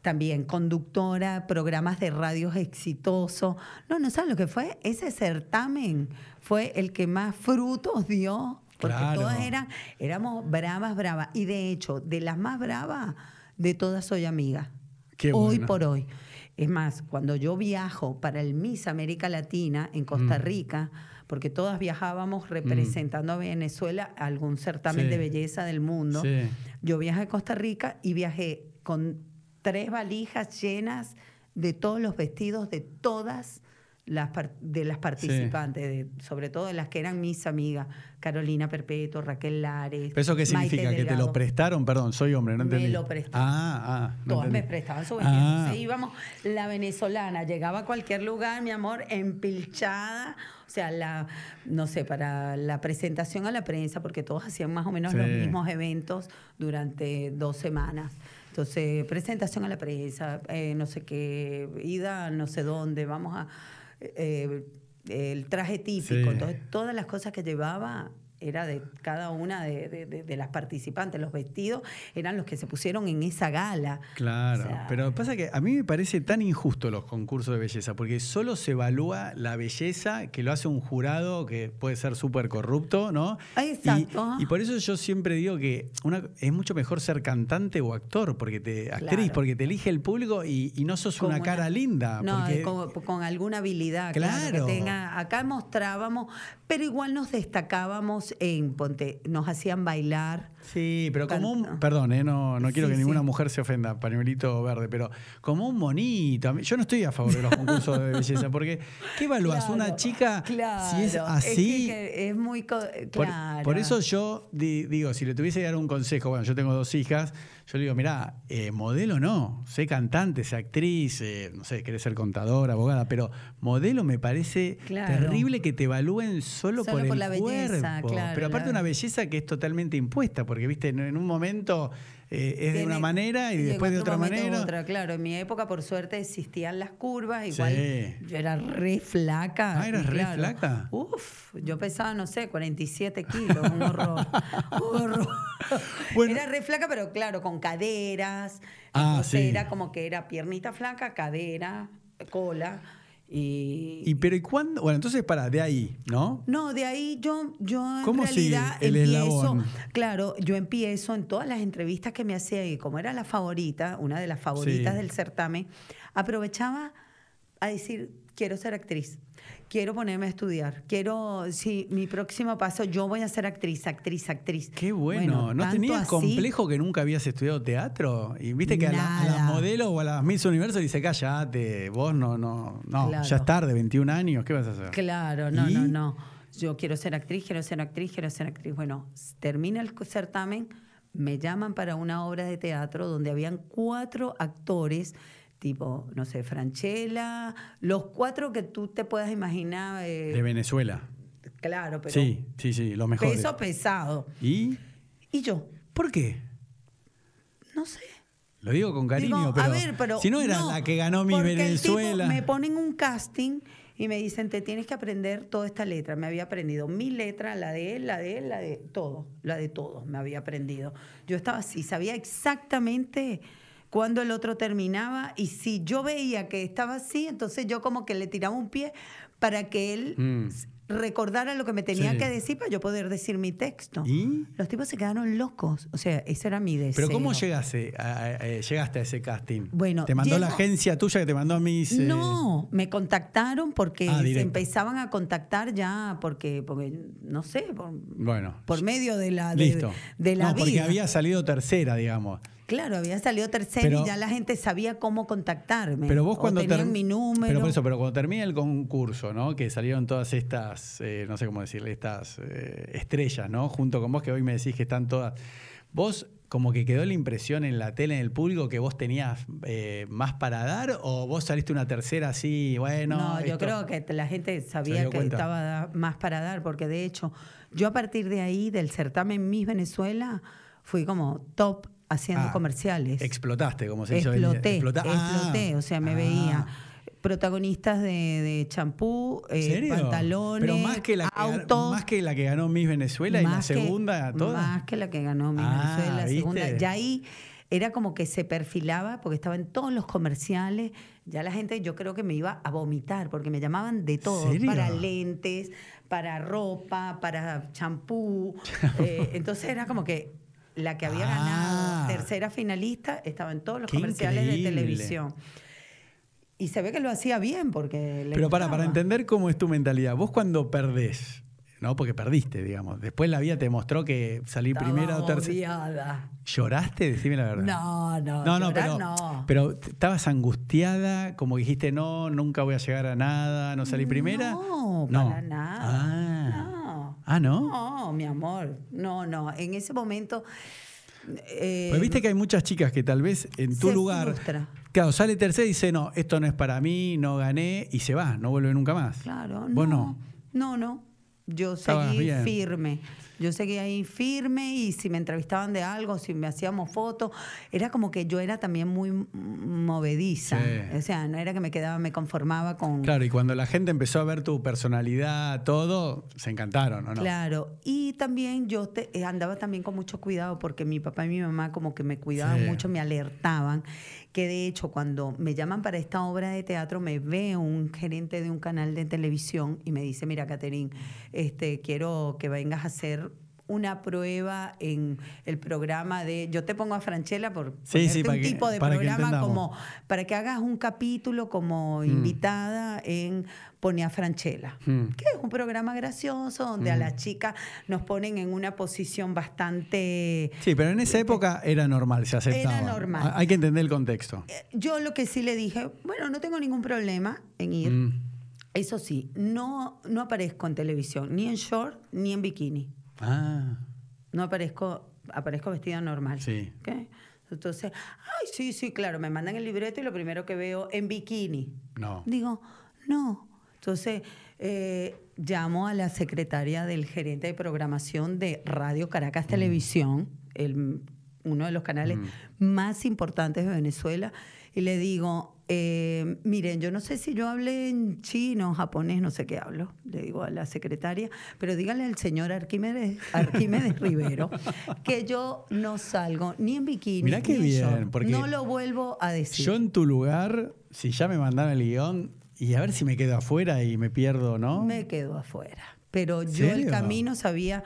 también conductora, programas de radios exitosos. No, no saben lo que fue. Ese certamen fue el que más frutos dio, porque Claro. todas eran, éramos bravas, bravas. Y de hecho, de las más bravas, de todas soy amiga. Qué hoy por hoy. Es más, cuando yo viajo para el Miss América Latina en Costa Mm. Rica, porque todas viajábamos representando a Venezuela a algún certamen Sí. de belleza del mundo, Sí. yo viajé a Costa Rica y viajé con tres valijas llenas de todos los vestidos de todas las par- de las participantes, de- sobre todo de las que eran mis amigas, Carolina Perpetuo, Raquel Lares. ¿Pero ¿Eso qué Maite significa? ¿Que te lo prestaron? Perdón, soy hombre, no Me entendí. lo prestaron. Ah, ah. no Todas me entendí. prestaban su vestido. Ah. Entonces íbamos, la venezolana llegaba a cualquier lugar, mi amor, empilchada. O sea, la, no sé, para la presentación a la prensa, porque todos hacían más o menos los mismos eventos durante dos semanas. Entonces, presentación a la prensa, eh, no sé qué, ida no sé dónde, vamos a. eh, el traje típico. Sí. Entonces, todas las cosas que llevaba era de cada una de, de- de- de las participantes. Los vestidos eran los que se pusieron en esa gala. Claro, O sea, pero pasa que a mí me parece tan injusto los concursos de belleza, porque solo se evalúa la belleza que lo hace un jurado que puede ser súper corrupto, ¿no? Exacto. Y, y por eso yo siempre digo que una, es mucho mejor ser cantante o actor, porque te, actriz, Claro. porque te elige el público y, y no sos con una cara linda. No, porque- con, con alguna habilidad. Claro. Claro. que tenga, acá mostrábamos, pero igual nos destacábamos en, ponte, nos hacían bailar. Sí, pero como un. Perdón, eh, no, no quiero Sí, que ninguna sí. mujer se ofenda, pañuelito verde, pero como un monito. Yo no estoy a favor de los concursos de belleza, porque ¿qué? Claro, Una chica, claro, si es así. que- que es muy. co- Por, claro. por eso yo di- digo, si le tuviese que dar un consejo, bueno, yo tengo dos hijas, yo le digo, mira, modelo no, sé cantante, sé actriz, eh, no sé, querés ser contadora, abogada, pero modelo me parece Claro. terrible que te evalúen solo, Solo por, por el la belleza, cuerpo. claro, pero aparte una belleza que es totalmente impuesta, porque viste, en, un momento eh, es de una manera y después de otra manera. Otra, claro, en mi época, por suerte, existían las curvas. Igual Sí. yo era re flaca. Ah, ¿eras re flaca? Uf, yo pesaba, no sé, 47 kilos, un horror. un horror. Bueno. Era re flaca, pero claro, con caderas. Ah, sí. era como que era piernita flaca, cadera, cola. Y, Y pero ¿y cuándo? Bueno, entonces para, de ahí, ¿no? no, de ahí yo, yo en ¿Cómo sigue realidad el empiezo, eslabón? claro, yo empiezo en todas las entrevistas que me hacía y como era la favorita, una de las favoritas Sí. del certamen, aprovechaba a decir, quiero ser actriz, quiero ponerme a estudiar, quiero, sí, mi próximo paso, yo voy a ser actriz, actriz, actriz. Qué bueno. ¿No tenías así- complejo que nunca habías estudiado teatro? Y viste que a, la- a las Nada. modelos o a las Miss Universo dice, cállate, vos no, no, no, Claro. ya es tarde, 21 años, ¿qué vas a hacer? Claro, no, ¿Y? no, no. Yo quiero ser actriz, quiero ser actriz, quiero ser actriz. Bueno, termina el certamen, me llaman para una obra de teatro donde habían cuatro actores, tipo, no sé, Franchella, los cuatro que tú te puedas imaginar. eh, De Venezuela. claro, pero Sí, sí, sí, los mejores. peso pesado. ¿Y Y yo, por qué? no sé. Lo digo con cariño, Digo, pero, a ver, pero si no era no, la que ganó mi Venezuela. me ponen un casting y me dicen, te tienes que aprender toda esta letra. Me había aprendido mi letra, la de él, la de él, la de todo, la de todos me había aprendido. Yo estaba así, sabía exactamente cuándo el otro terminaba y si yo veía que estaba así, entonces yo como que le tiraba un pie para que él Mm. recordara lo que me tenía Sí. que decir para yo poder decir mi texto. ¿Y? Los tipos se quedaron locos, o sea, ese era mi deseo. Pero ¿cómo llegaste a, a- a- llegaste a ese casting? Bueno, ¿Te mandó la agencia tuya que te mandó a mis... eh, No, me contactaron porque Ah, se empezaban a contactar ya porque, porque no sé, por, Bueno. por medio de la, de, Listo. de la no, porque había salido tercera, digamos. Claro, había salido tercero Pero- y ya la gente sabía cómo contactarme. Pero vos cuando tenían mi número. Pero por eso, pero cuando termina el concurso, ¿no? Que salieron todas estas, eh, no sé cómo decirle, estas eh, estrellas, ¿no? Junto con vos, que hoy me decís que están todas. Vos, como que quedó la impresión en la tele, en el público, que vos tenías eh, más para dar, o vos saliste una tercera así, bueno. No, yo creo que la gente ¿Se sabía que cuenta? estaba más para dar, porque de hecho, yo a partir de ahí, del certamen Miss Venezuela, fui como top haciendo Ah, comerciales. Explotaste, como se dice. Exploté, Explota- Ah, exploté, o sea, me ah. veía protagonistas de, champú, eh, pantalones, Pero más que, la que, autos, más que la que ganó Miss Venezuela y la más que- segunda, toda. Más que la que ganó Miss Ah, Venezuela, la segunda. Ya ahí era como que se perfilaba, porque estaba en todos los comerciales, ya la gente yo creo que me iba a vomitar, porque me llamaban de todo, ¿Serio? para lentes, para ropa, para champú. eh, entonces era como que la que había Ah. ganado tercera finalista estaba en todos los comerciales increíble. de televisión. Y se ve que lo hacía bien porque le Pero para, para entender cómo es tu mentalidad, vos cuando perdés, ¿no? Porque perdiste, digamos. Después la vida te mostró que salir Estaba primera o tercera. ¿Lloraste? Decime la verdad. No, no, No, no, pero, no. pero estabas angustiada, como dijiste, no, nunca voy a llegar a nada, no salí primera. No, No. para nada. Ah. No. Ah, ¿no? No, mi amor. No, no. En ese momento. eh, Pues viste que hay muchas chicas que tal vez en tu se lugar, frustra. claro, sale tercera y dice, no, esto no es para mí, no gané, y se va, no vuelve nunca más. Claro, Vos no. No, no. Yo Estabas seguí bien. firme. Yo seguí ahí firme y si me entrevistaban de algo, si me hacíamos fotos, era como que yo era también muy movediza. Sí. O sea, no era que me quedaba, me conformaba con, Claro, y cuando la gente empezó a ver tu personalidad, todo, se encantaron, ¿o no? Claro, y también yo te- eh, andaba también con mucho cuidado porque mi papá y mi mamá como que me cuidaban Sí. mucho, me alertaban, que de hecho cuando me llaman para esta obra de teatro me ve un gerente de un canal de televisión y me dice, mira, Caterín, este, quiero que vengas a hacer una prueba en el programa de. Yo te pongo a Franchella por Sí, un que- tipo de programa como para que hagas un capítulo como invitada en Pone a Franchella, Mm. que es un programa gracioso donde a las chicas nos ponen en una posición bastante. Sí, pero en esa época era normal, se aceptaba. Era normal. Ha- Hay que entender el contexto. Yo lo que sí le dije, bueno, no tengo ningún problema en ir. Mm. Eso sí, no, no aparezco en televisión, ni en short, ni en bikini. Ah, No aparezco, aparezco vestida normal. Sí. ¿ok? Entonces, ay, sí, sí, claro, me mandan el libreto y lo primero que veo en bikini. no. Digo, no. Entonces, eh, llamo a la secretaria del gerente de programación de Radio Caracas Televisión, el- uno de los canales más importantes de Venezuela, y le digo, eh, miren, yo no sé si yo hablé en chino, japonés, no sé qué hablo, le digo a la secretaria, pero díganle al señor Arquímedes, Arquímedes Rivero que yo no salgo ni en bikini. Mirá qué ni en bien, porque no lo vuelvo a decir. Yo en tu lugar, si ya me mandaron el guion, y a ver si me quedo afuera y me pierdo, ¿no? Me quedo afuera. Pero yo el camino sabía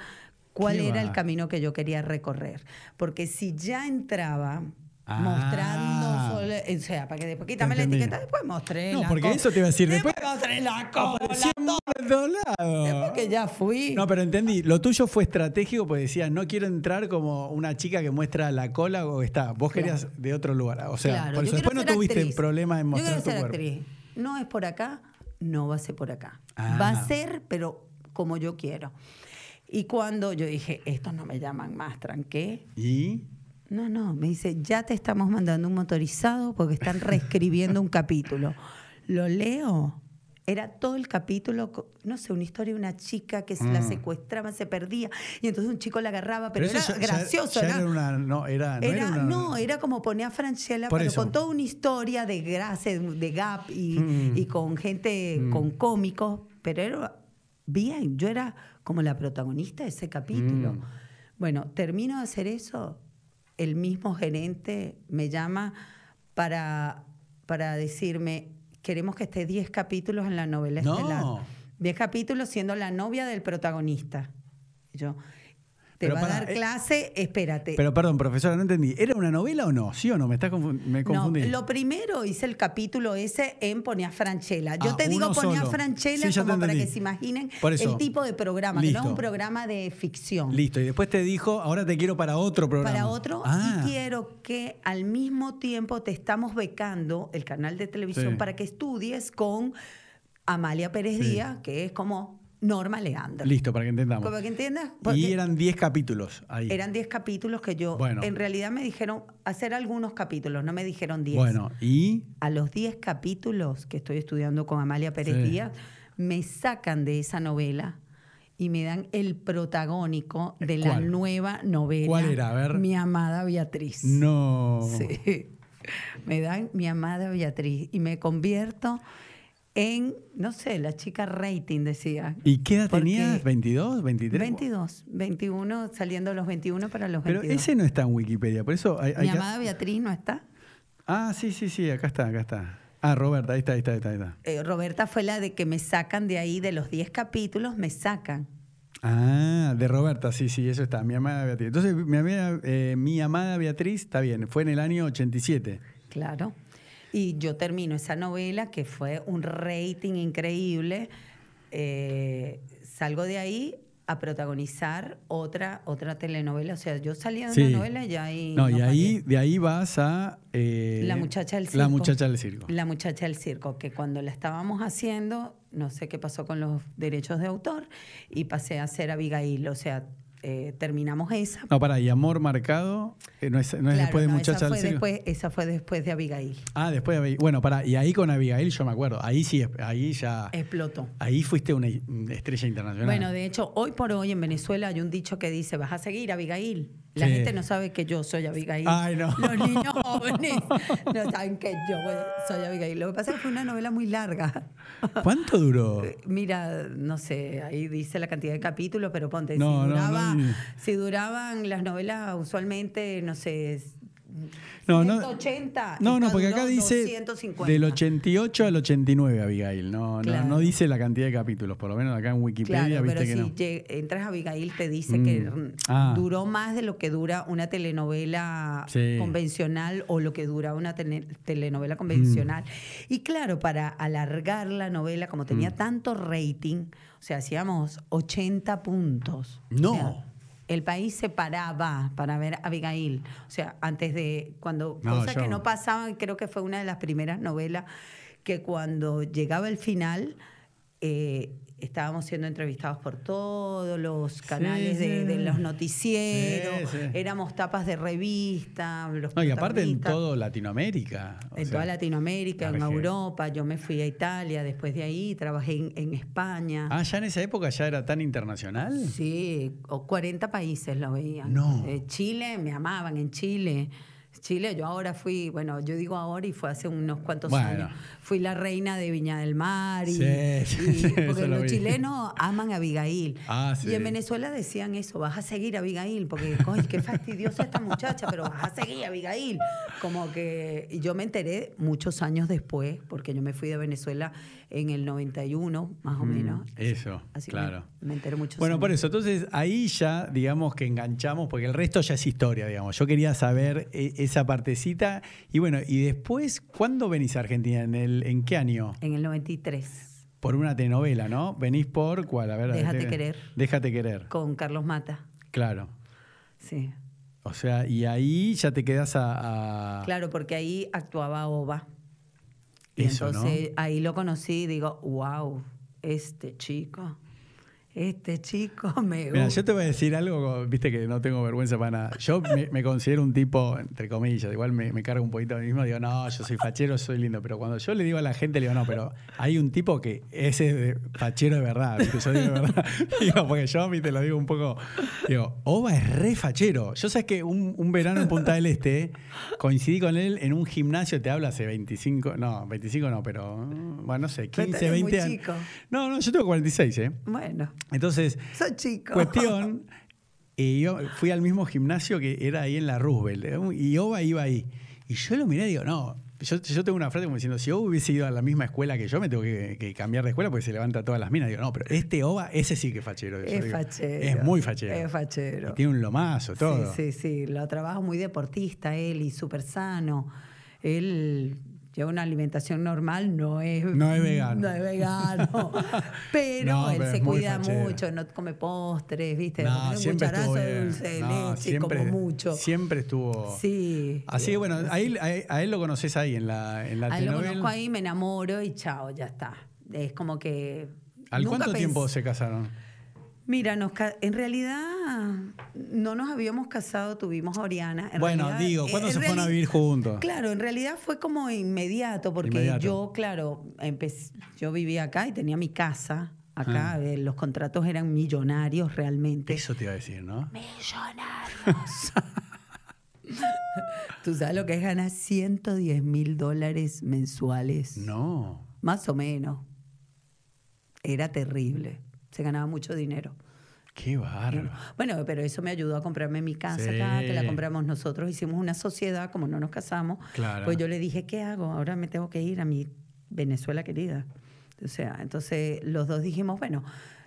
cuál ¿Qué era va? el camino que yo quería recorrer. Porque si ya entraba Ah. mostrando, solo- o sea, para que después quítame la etiqueta, después mostré No, la porque eso te iba a decir, después- mostré la cola. Después que ya fui. No, pero entendí. Lo tuyo fue estratégico porque decías, no quiero entrar como una chica que muestra la cola o está. Vos querías de otro lugar. O sea, Claro, por yo eso después no tuviste actriz. problema en Yo mostrar tu ser cuerpo. actriz. No es por acá, no va a ser por acá. Ah. Va a ser, pero como yo quiero. Y cuando yo dije, estos no me llaman más, tranqué. ¿Y? No, no, me dice, ya te estamos mandando un motorizado porque están reescribiendo un capítulo. Lo leo. Era todo el capítulo, no sé, una historia de una chica que se la secuestraban, se perdía, y entonces un chico la agarraba, pero, era ya- gracioso. ya era- era una. No, era, no era, era una- no, era como poner a Franchella, Por pero eso. con toda una historia de gracia, de gap y, Mm. y con gente, con cómicos, pero era bien, yo era como la protagonista de ese capítulo. Mm. Bueno, termino de hacer eso, el mismo gerente me llama para, para decirme, queremos que esté 10 capítulos en la novela No. estelar. 10 capítulos siendo la novia del protagonista. Yo, te Pero va a dar eh, clase, espérate. Pero perdón, profesora, no entendí. ¿Era una novela o no? ¿Sí o no? Me, está confun- me confundí. No, lo primero hice el capítulo ese en Ponía Franchella. Yo Ah, te digo Ponía. Franchella Sí, como para que se imaginen el tipo de programa, que no es un programa de ficción. Listo. Y después te dijo, ahora te quiero para otro programa. Para otro, Ah. y quiero que al mismo tiempo te estamos becando el canal de televisión Sí. para que estudies con Amalia Pérez Sí. Díaz, que es como Norma Leandro. Listo, para que entendamos. Para que entiendas. Y eran 10 capítulos ahí. Eran 10 capítulos que yo, Bueno. en realidad me dijeron hacer algunos capítulos, no me dijeron 10. Bueno, y. A los 10 capítulos que estoy estudiando con Amalia Pérez Sí. Díaz, me sacan de esa novela y me dan el protagónico de la nueva novela. ¿Cuál era? A ver. Mi amada Beatriz. No. Sí. Me dan mi amada Beatriz y me convierto en, no sé, la chica rating, decía. ¿Y qué edad tenías? ¿22? ¿23? 22, 21, saliendo los 21 para los Pero 22. ese no está en Wikipedia, por eso hay, hay Mi amada Beatriz no está. Ah, sí, sí, sí, acá está, acá está. Ah, Roberta, ahí está, ahí está, ahí está. ahí está. Eh, Roberta fue la de que me sacan de ahí, de los 10 capítulos, me sacan. Ah, de Roberta, sí, sí, eso está, mi amada Beatriz. Entonces, mi, amada- eh, mi amada Beatriz, está bien, fue en el año 87. Claro. Y yo termino esa novela que fue un rating increíble. eh, salgo de ahí a protagonizar otra otra telenovela. O sea, yo salía de Sí. una novela y ya ahí. No, y ahí, de ahí vas a... eh, La muchacha del circo. La muchacha del circo. La muchacha del circo, que cuando la estábamos haciendo, no sé qué pasó con los derechos de autor, y pasé a ser Abigail. O sea, eh, terminamos esa. No, pará, y Amor Marcado, eh, no es, no es Claro, después de no, Muchacha esa fue, después, esa fue después de Abigail. Ah, después de Abigail. Bueno, pará, y ahí con Abigail yo me acuerdo, ahí sí, ahí ya... Explotó. Ahí fuiste una estrella internacional. Bueno, de hecho, hoy por hoy en Venezuela hay un dicho que dice, vas a seguir Abigail. La Sí. gente no sabe que yo soy Abigail. Ay, no. Los niños jóvenes no saben que yo soy Abigail. Lo que pasa es que fue una novela muy larga. ¿Cuánto duró? Mira, no sé, ahí dice la cantidad de capítulos, pero ponte, No, si, no, duraba- no, ni- si duraban las novelas usualmente, no sé, No, no. 180. No, no, porque acá dice 250. del 88 al 89, Abigail. No, no, Claro. no dice la cantidad de capítulos, por lo menos acá en Wikipedia, Claro, viste pero que si no. entras a Abigail te dice que Mm. mm, Ah. duró más de lo que dura una telenovela Sí. convencional o lo que dura una tele- telenovela convencional. Mm. Y claro, para alargar la novela, como tenía Mm. tanto rating, o sea, hacíamos 80 puntos. O No. sea, el país se paraba para ver a Abigail. O sea, antes de cuando No, cosas yo- que no pasaban, creo que fue una de las primeras novelas que cuando llegaba el final eh, estábamos siendo entrevistados por todos los canales de, sí. de los noticieros, Sí, sí. éramos tapas de revista, los No, y aparte en todo Latinoamérica. En sea, toda Latinoamérica, en Europa, yo me fui a Italia, después de ahí trabajé en, en España. Ah, ya en esa época ya era tan internacional. Sí, o 40 países lo veían. No. Eh, Chile, me amaban en Chile. Chile, yo ahora fui, bueno, yo digo ahora y fue hace unos cuantos Bueno. años. Fui la reina de Viña del Mar. Y, Sí, y- porque lo los vi. chilenos aman a Abigail. Ah, sí. Y en Venezuela decían eso, vas a seguir a Abigail, porque, coño, qué fastidiosa esta muchacha, pero vas a seguir a Abigail. Como que y yo me enteré muchos años después, porque yo me fui de Venezuela en el 91, más o Mm, menos. eso, Así que claro. me, me enteré muchos Bueno, por eso, entonces ahí ya, digamos que enganchamos, porque el resto ya es historia, digamos. Yo quería saber eh, esa partecita. Y bueno, y después, ¿cuándo venís a Argentina? ¿En, el, en qué año? En el 93, Por una telenovela, ¿no? Venís por cuál, a ver. Déjate te- querer. Déjate querer, con Carlos Mata. claro. Sí. O sea, y ahí ya te quedás a. a- Claro, porque ahí actuaba Oba. Y entonces ahí lo conocí y digo, wow, este chico, este chico me Mira, gusta. yo te voy a decir algo, viste que no tengo vergüenza para nada. Yo me, me considero un tipo, entre comillas, igual me, me cargo un poquito a mí mismo, digo, no, yo soy fachero, soy lindo, pero cuando yo le digo a la gente, le digo, no, pero hay un tipo que ese es de fachero de verdad, ¿viste? yo digo de verdad, digo, porque yo a mí te lo digo un poco, digo, Oba es re fachero. Yo sabes que un, un verano en Punta del Este coincidí con él en un gimnasio, te habla hace 25, no, 25 no, pero, bueno, no sé, Pero 15, eres muy 20 años. No, no, yo tengo 46, ¿eh? Bueno, Entonces. Cuestión, y yo fui al mismo gimnasio que era ahí en la Roosevelt, y Oba iba ahí. Y yo lo miré y digo, no, yo, yo tengo una frase como diciendo, si Oba hubiese ido a la misma escuela que yo, me tengo que, que cambiar de escuela porque se levanta todas las minas. Digo, no, pero este Oba, ese sí que es fachero. Es digo, fachero. Es muy fachero. Es fachero. Y tiene un lomazo, todo. Sí, sí, sí. Lo trabaja muy deportista él y súper sano. Él lleva una alimentación normal, no es, No es vegano. No es vegano. pero No, él pero se cuida mucho, no come postres, ¿viste? No, un siempre cucharazo estuvo de dulce No, leche, siempre, como mucho. Siempre estuvo. Sí. Así que bueno, ahí, a, a él lo conoces ahí en la, en la A él lo conozco ahí, me enamoro y chao, ya está. Es como que. ¿Al cuánto tiempo se casaron? Mira, nos en realidad no nos habíamos casado, tuvimos a Oriana. En Bueno, realidad- digo, eh, ¿cuándo se fueron a vivir juntos? Claro, en realidad fue como inmediato, porque Inmediato. yo, claro, empecé, yo vivía acá y tenía mi casa acá. Ah. eh, los contratos eran millonarios realmente. Eso te iba a decir, ¿no? Millonarios. Tú sabes lo que es ganar 110 mil dólares mensuales. No. Más o menos. Era terrible. Se ganaba mucho dinero. Qué bárbaro. Bueno, pero eso me ayudó a comprarme mi casa Sí. acá, que la compramos nosotros. Hicimos una sociedad, como no nos casamos. Claro. Pues yo le dije, ¿qué hago? Ahora me tengo que ir a mi Venezuela querida. O sea, entonces los dos dijimos, bueno,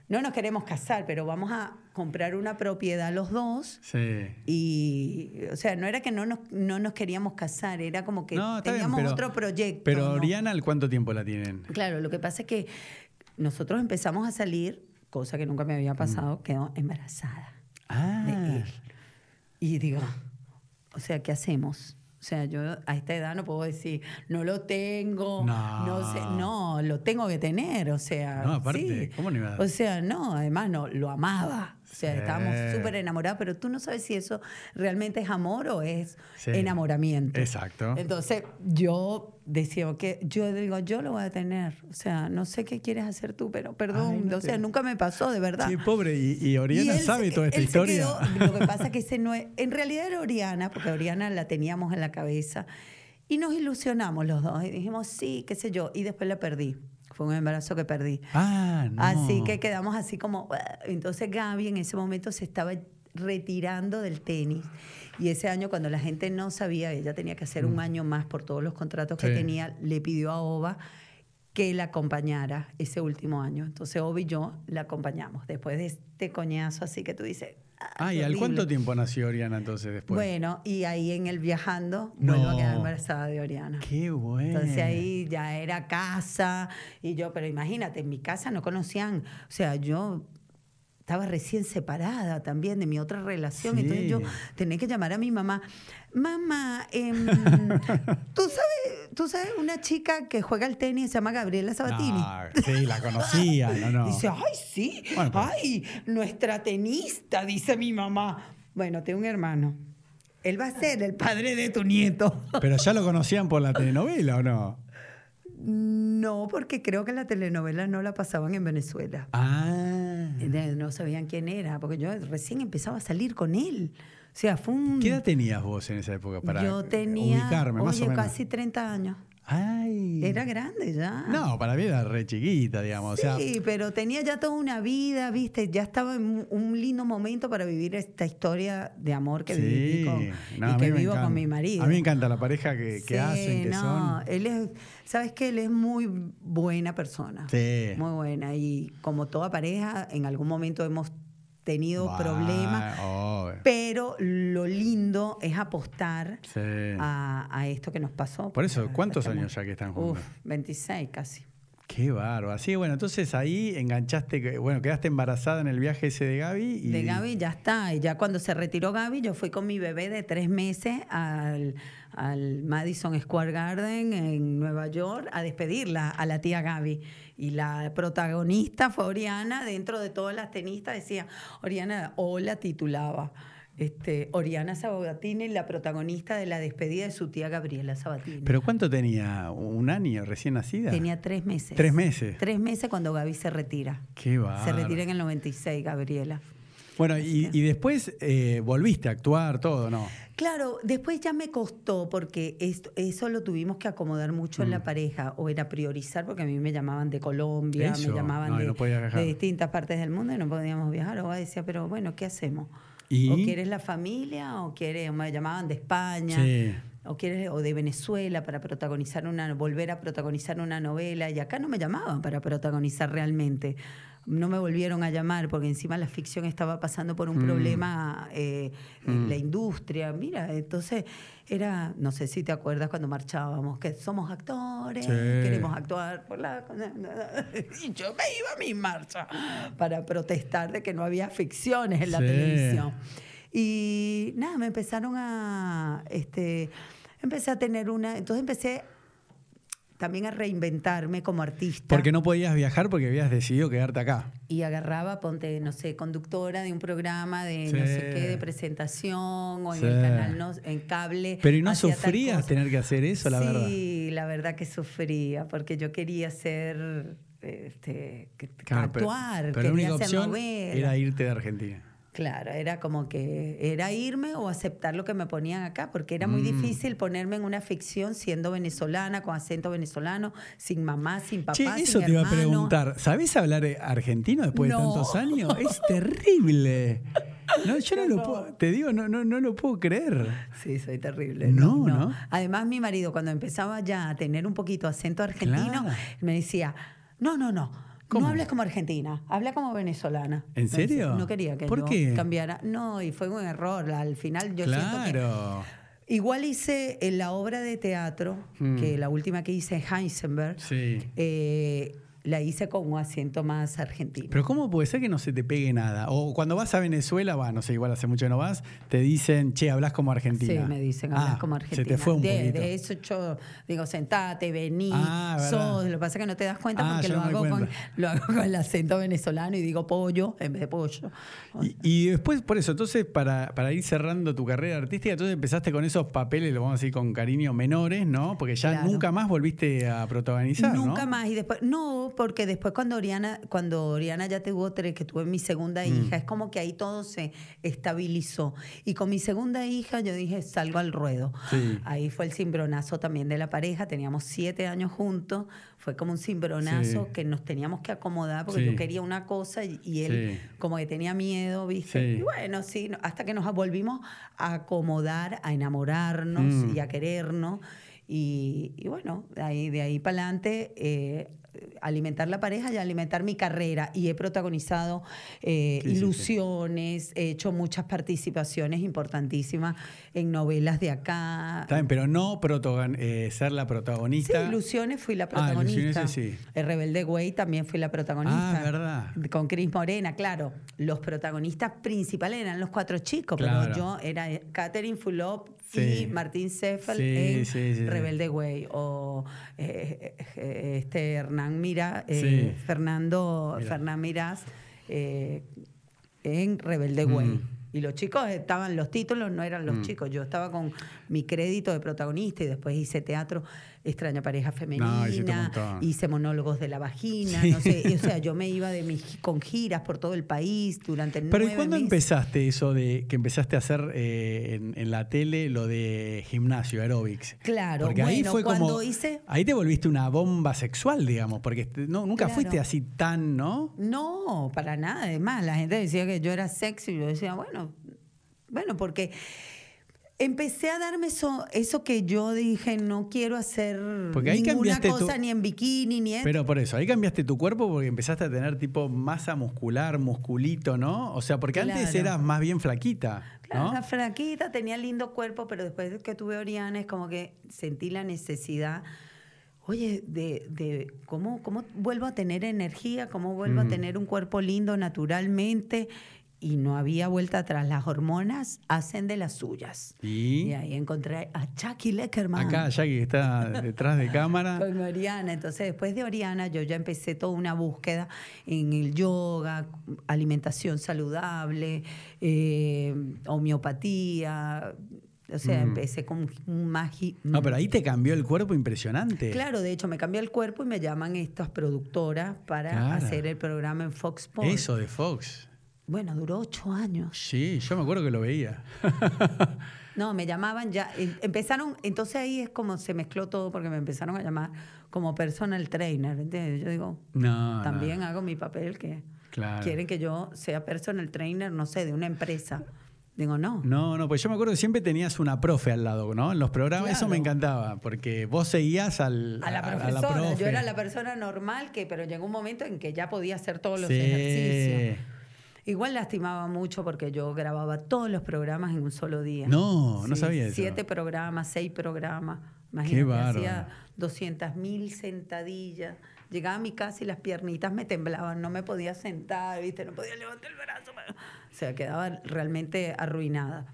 no nos queremos casar, pero vamos a comprar una propiedad los dos. Sí. Y, o sea, no era que no nos, no nos queríamos casar, era como que No, está bien, teníamos pero- otro proyecto. Pero ¿no? Oriana, ¿al cuánto tiempo la tienen? Claro, lo que pasa es que nosotros empezamos a salir, cosa que nunca me había pasado, quedó embarazada de Ah. él. Y digo, o sea, ¿qué hacemos? O sea, yo a esta edad no puedo decir, no lo tengo, No. no, sé, no, lo tengo que tener, o sea. No, aparte, sí. ¿cómo no iba a- O sea, no, además no, lo amaba. O sea, Sí. estábamos súper enamorados, pero tú no sabes si eso realmente es amor o es Sí. enamoramiento. Exacto. Entonces, yo decía que yo digo, yo lo voy a tener. O sea, no sé qué quieres hacer tú, pero perdón. Ay, no o sea, te- nunca me pasó, de verdad. Sí, pobre. Y, y Y Oriana él sabe toda esta historia. quedó- lo que pasa es que ese no es, en realidad era Oriana, porque Oriana la teníamos en la cabeza. Y nos ilusionamos los dos. Y dijimos, sí, qué sé yo. Y después la perdí. Fue un embarazo que perdí. Ah, no. Así que quedamos así como. Entonces Gaby en ese momento se estaba retirando del tenis. Y ese año, cuando la gente no sabía, ella tenía que hacer un año más por todos los contratos que tenía, le pidió a Oba que la acompañara ese último año. Entonces, Oba y yo la acompañamos. Después de este coñazo así que tú dices... "Ah, ¿y al cuánto horrible". tiempo nació Oriana entonces después? Bueno, y ahí en el viajando vuelvo a quedar No. embarazada de Oriana. Qué bueno. Entonces ahí ya era casa y yo, pero imagínate, en mi casa no conocían, o sea, yo estaba recién separada también de mi otra relación, Sí. entonces yo tenía que llamar a mi mamá, mamá, em, ¿tú sabes, tú sabes una chica que juega al tenis se llama Gabriela Sabatini. Ah, sí, la conocía, no, no. Dice, ay, sí, Bueno, ay, nuestra tenista, dice mi mamá. Bueno, tengo un hermano. Él va a ser el padre de tu nieto. Pero ya lo conocían por la telenovela, ¿o no? No, porque creo que la telenovela no la pasaban en Venezuela. Ah. Eh, No sabían quién era, porque yo recién empezaba a salir con él. O sea, fue un... ¿Qué edad tenías vos en esa época para yo tenía, ubicarme, más oye, o menos? casi 30 años. Ay. Era grande ya. No, para mí era re chiquita, digamos. O sea, Sí, pero tenía ya toda una vida, ¿viste? Ya estaba en un- lindo momento para vivir esta historia de amor que viví con, No, y que vivo con mi marido. A mí me encanta la pareja que, hacen, que no, son. él es, sabes que él es muy buena persona. Sí. Muy buena. Y como toda pareja, en algún momento hemos tenido problemas. Pero lo lindo es apostar Sí. a, a esto que nos pasó. Por eso, ¿cuántos estamos- años ya que están juntos? Uf, 26 casi. Qué bárbaro. Así bueno, entonces ahí enganchaste, bueno, quedaste embarazada en el viaje ese de Gaby. Y, De Gaby ya está. Y ya cuando se retiró Gaby, yo fui con mi bebé de tres meses al, al Madison Square Garden en Nueva York a despedirla a la tía Gaby. Y la protagonista fue Oriana. Dentro de todas las tenistas decía, Oriana, hola titulaba. Este, Oriana Sabatini, la protagonista de la despedida de su tía Gabriela Sabatini. ¿Pero cuánto tenía? ¿Un año recién nacida? Tenía tres meses. Tres meses. Tres meses cuando Gaby se retira. Qué Se bárbaro. retira en el 96, Gabriela. Bueno, y, y después eh, volviste a actuar, todo, ¿no? Claro, después ya me costó porque esto, eso lo tuvimos que acomodar mucho en la pareja o era priorizar porque a mí me llamaban de Colombia, Eso, me llamaban no, de, no distintas partes del mundo y no podíamos viajar. O decía, pero bueno, ¿qué hacemos? ¿Y? ¿O quieres la familia o quieres, me llamaban de España? Sí. O quieres, o de Venezuela para protagonizar una, volver a protagonizar una novela. Y acá no me llamaban para protagonizar realmente. No me volvieron a llamar porque encima la ficción estaba pasando por un Mm. problema eh, en la industria. Mira, entonces era, no sé si te acuerdas cuando marchábamos, que somos actores, Sí. queremos actuar por la... Y yo me iba a mi marcha para protestar de que no había ficciones en la Sí. televisión. Y nada, me empezaron a, este, empecé a tener una, entonces empecé también a reinventarme como artista. Porque no podías viajar porque habías decidido quedarte acá. Y agarraba, ponte, no sé, conductora de un programa de no Sí. sé qué, de presentación o en Sí. el canal, no, en cable. Pero ¿y no sufrías tener que hacer eso, la verdad? Sí, la verdad que sufría, porque yo quería ser, este, Claro, pero- actuar, pero, la quería única hacer opción novela. era irte de Argentina. Claro, era como que era irme o aceptar lo que me ponían acá, porque era muy Mm. difícil ponerme en una ficción siendo venezolana, con acento venezolano, sin mamá, sin papá, Che, sin eso te iba a hermano. preguntar. ¿Sabés hablar eh, argentino después No. de tantos años? Es terrible. No, yo no lo puedo, te digo, no, no, no lo puedo creer. Sí, soy terrible. No, No, ¿no? Además, mi marido, cuando empezaba ya a tener un poquito acento argentino, Claro. me decía, no, no, no. ¿Cómo? No hables como argentina, habla como venezolana. ¿En serio? No quería que ¿Por yo qué? cambiara. No, y fue un error. Al final yo siento que claro. Igual hice en la obra de teatro, Mm. que la última que hice en Heisenberg, Sí. eh, la hice con un acento más argentino. Pero ¿cómo puede ser que no se te pegue nada? O cuando vas a Venezuela, va, no sé, igual hace mucho que no vas, te dicen, che, hablas como argentina. Sí, me dicen, hablas Ah, como argentina. Se te fue un de, poquito. de eso yo digo, sentate, vení, Ah, sos. Lo que pasa es que no te das cuenta Ah, porque lo hago, con, cuenta. lo hago con el acento venezolano y digo pollo en vez de pollo. Y, y después, por eso, entonces, para, para ir cerrando tu carrera artística, entonces empezaste con esos papeles, lo vamos a decir con cariño, menores, ¿no? Porque ya Claro. nunca más volviste a protagonizar, ¿no? Nunca más. Y después, no, porque después cuando Oriana, cuando Oriana ya tuvo tres, que tuve mi segunda Mm. hija, es como que ahí todo se estabilizó. Y con mi segunda hija yo dije, salgo al ruedo. Sí. Ahí fue el cimbronazo también de la pareja, teníamos siete años juntos, fue como un cimbronazo Sí. que nos teníamos que acomodar porque Sí. yo quería una cosa y, y él como que tenía miedo, ¿viste? Y bueno, sí, hasta que nos volvimos a acomodar, a enamorarnos Mm. y a querernos. Y, y bueno, de ahí, de ahí para adelante, eh, alimentar la pareja y alimentar mi carrera. Y he protagonizado eh, ilusiones, he hecho muchas participaciones importantísimas en novelas de acá. Bien, pero no eh, ser la Sí, protagonista. Ilusiones fui la Ah, protagonista. Ilusiones, sí. El Rebelde Güey también fui la protagonista. Ah, verdad. Con Cris Morena, claro. Los protagonistas principales eran los cuatro chicos, Claro. pero yo era Catherine Fulop Sí. y Martín Seffel Sí, en sí. Rebelde Güey. O eh, eh, este Hernán Mira, eh. Fernando Mira. Fernán Mirás eh, en Rebelde Güey. Mm. Y los chicos estaban, los títulos no eran los chicos. Yo estaba con mi crédito de protagonista y después hice teatro Extraña Pareja Femenina, hice monólogos de la vagina, Sí. no sé. o sea, yo me iba de mis, con giras por todo el país durante Pero ¿y cuándo meses. empezaste eso de que empezaste a hacer eh, en, en la tele lo de gimnasio, aerobics? Claro, porque ahí bueno, fue como cuando hice- ahí te volviste una bomba sexual, digamos, porque no, nunca Claro. fuiste así tan, ¿no? No, para nada. Además, la gente decía que yo era sexy. y Yo decía, bueno, bueno, porque empecé a darme eso, eso que yo dije, no quiero hacer Porque ahí ninguna tu- cosa ni en bikini, ni en... Pero por eso, ahí cambiaste tu cuerpo porque empezaste a tener tipo masa muscular, musculito, ¿no? O sea, porque antes eras más bien flaquita, Claro, flaquita, tenía lindo cuerpo, pero después de que tuve Oriana es como que sentí la necesidad, oye, de, de cómo, cómo vuelvo a tener energía, cómo vuelvo Mm. a tener un cuerpo lindo naturalmente. Y no había vuelta atrás. Las hormonas hacen de las suyas. Y Y ahí encontré a Chucky Leckerman. acá, Jackie, que está detrás de cámara. Con Oriana. Entonces, después de Oriana, yo ya empecé toda una búsqueda en el yoga, alimentación saludable, eh, homeopatía. O sea, Mm. empecé con un magi. No, pero ahí te cambió el cuerpo impresionante. Claro, de hecho, me cambió el cuerpo y me llaman estas productoras para Claro. hacer el programa en Fox Sports. Eso de Fox. Bueno, duró ocho años. Sí, yo me acuerdo que lo veía. No, me llamaban ya. em- Empezaron, entonces ahí es como se mezcló todo porque me empezaron a llamar como personal trainer. ¿entiendes? Yo digo, No, también no. hago mi papel que Claro. quieren que yo sea personal trainer, no sé, de una empresa. Digo, no. No, no, pues yo me acuerdo que siempre tenías una profe al lado, ¿no? En los programas, eso me encantaba, porque vos seguías al, A la a- profesora. profe. yo era la persona normal, que, pero llegó un momento en que ya podía hacer todos los Sí. ejercicios. Igual lastimaba mucho porque yo grababa todos los programas en un solo día. No, no sabía eso. Siete programas, seis programas. Qué Imagínate, bárbaro. hacía 200 mil sentadillas. Llegaba a mi casa y las piernitas me temblaban, no me podía sentar, ¿viste? No podía levantar el brazo. O sea, quedaba realmente arruinada.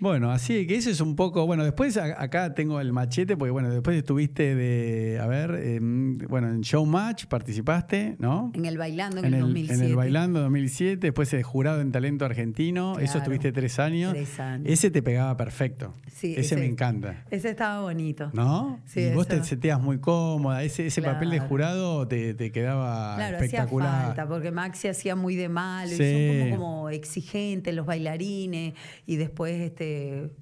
Bueno, así que eso es un poco. Bueno, después a- acá tengo el machete, porque bueno, después estuviste de. A ver, em, bueno, en Showmatch participaste, ¿no? En el Bailando en, el, 2007. En el Bailando 2007, después el jurado en Talento Argentino, eso estuviste tres años. Tres años. Ese te pegaba perfecto. Sí, ese, me encanta. Ese estaba bonito. ¿No? Sí, y vos te sentías muy cómoda. Ese, ese papel de jurado te, te quedaba Claro, hacía espectacular. falta, porque Maxi hacía muy de malo, y Sí. son como, como exigentes los bailarines, y después este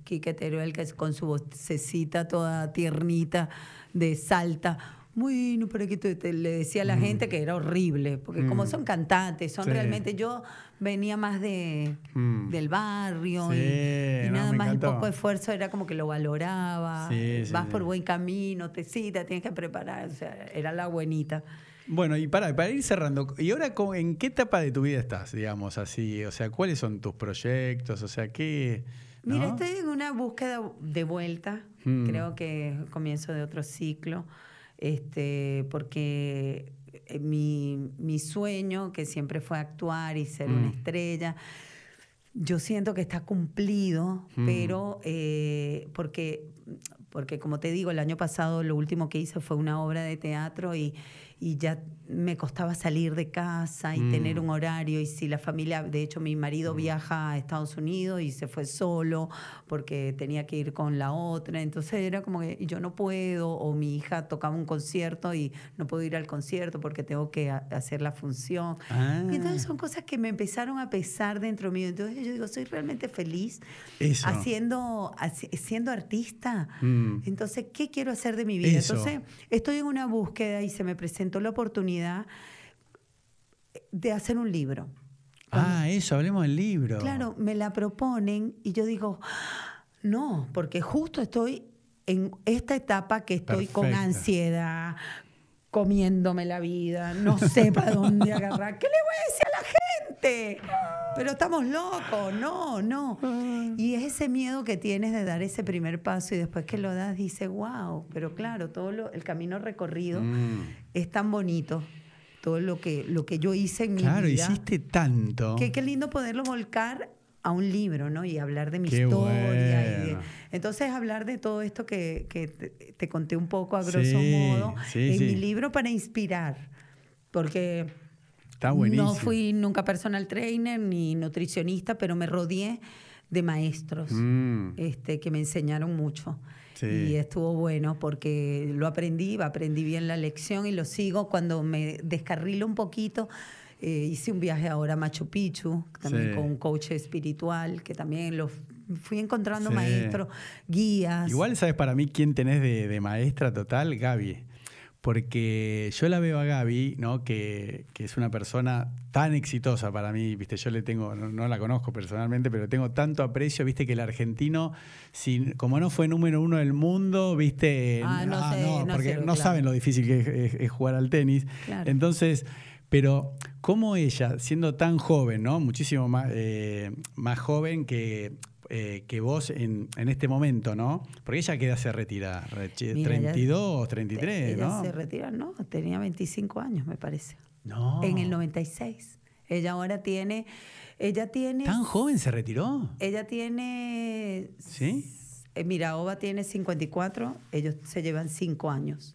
Quique Teruel, que es con su vocecita toda tiernita de salta. Bueno, pero que te- te- le decía a la gente que era horrible, porque como son cantantes, son Mm. Sí. realmente yo venía más de Mm. del barrio Sí, y, y no, nada más el encantó. poco esfuerzo era como que lo valoraba, Sí, vas por buen camino, te cita, tienes que preparar, o sea, era la buenita. Bueno, y para, para ir cerrando, ¿y ahora en qué etapa de tu vida estás, digamos, así? O sea, ¿cuáles son tus proyectos? O sea, ¿qué...? ¿No? Mira, estoy en una búsqueda de vuelta. Mm. Creo que comienzo de otro ciclo. Este, porque eh, mi, mi sueño, que siempre fue actuar y ser una Mm. estrella, yo siento que está cumplido, Mm. pero eh, porque, porque, como te digo, el año pasado lo último que hice fue una obra de teatro y, y ya me costaba salir de casa y Mm. tener un horario y si la familia, de hecho mi marido viaja a Estados Unidos y se fue solo porque tenía que ir con la otra, entonces era como que yo no puedo o mi hija tocaba un concierto y no puedo ir al concierto porque tengo que hacer la función. Ah. Y entonces son cosas que me empezaron a pesar dentro mío. Entonces yo digo, soy realmente feliz Eso. haciendo, haci- siendo artista. Mm. Entonces, ¿qué quiero hacer de mi vida? Eso. Entonces, estoy en una búsqueda y se me presentó la oportunidad de hacer un libro. Ah, eso, hablemos del libro. Claro, me la proponen y yo digo, no, porque justo estoy en esta etapa que estoy con ansiedad, comiéndome la vida, no sé para dónde agarrar. ¿Qué le voy a decir a la gente? Pero estamos locos, no, no. Y es ese miedo que tienes de dar ese primer paso y después que lo das dices, wow, pero claro, todo lo- el camino recorrido Mm. es tan bonito, todo lo que, lo que yo hice en mi Claro, vida. hiciste tanto. Qué, qué lindo poderlo volcar a un libro, ¿no? Y hablar de mi Qué historia. y de- bueno. entonces, hablar de todo esto que, que te, te conté un poco a grosso Sí, modo sí, en sí. mi libro para inspirar. Porque Está buenísimo. no fui nunca personal trainer ni nutricionista, pero me rodeé de maestros Mm. este, que me enseñaron mucho. Sí. Y estuvo bueno porque lo aprendí, aprendí bien la lección y lo sigo cuando me descarrilo un poquito. eh, hice un viaje ahora a Machu Picchu, también Sí. con un coach espiritual, que también lo fui encontrando Sí. maestros, guías. Igual, ¿sabes para mí quién tenés de, de maestra total? Gaby. Porque yo la veo a Gaby, ¿no? Que, que es una persona tan exitosa para mí, viste, yo le tengo, no, no la conozco personalmente, pero tengo tanto aprecio, viste, que el argentino, sin, como no fue número uno del mundo, viste, Ah, no sé, no porque sé, no claro. saben lo difícil que es, es- es jugar al tenis. Claro. Entonces, pero como ella, siendo tan joven, ¿no? Muchísimo más, eh, más joven que, eh, que vos en, en este momento, ¿no? Porque ella queda se retira, Reche- Mira, ella- 32, 33, Ella ¿no? se retira, no, tenía 25 años, me parece. No. En el 96. Ella ahora tiene, ella tiene, ¿Tan joven se retiró? ella tiene, ¿Sí? eh, mira, Ova tiene 54, ellos se llevan 5 años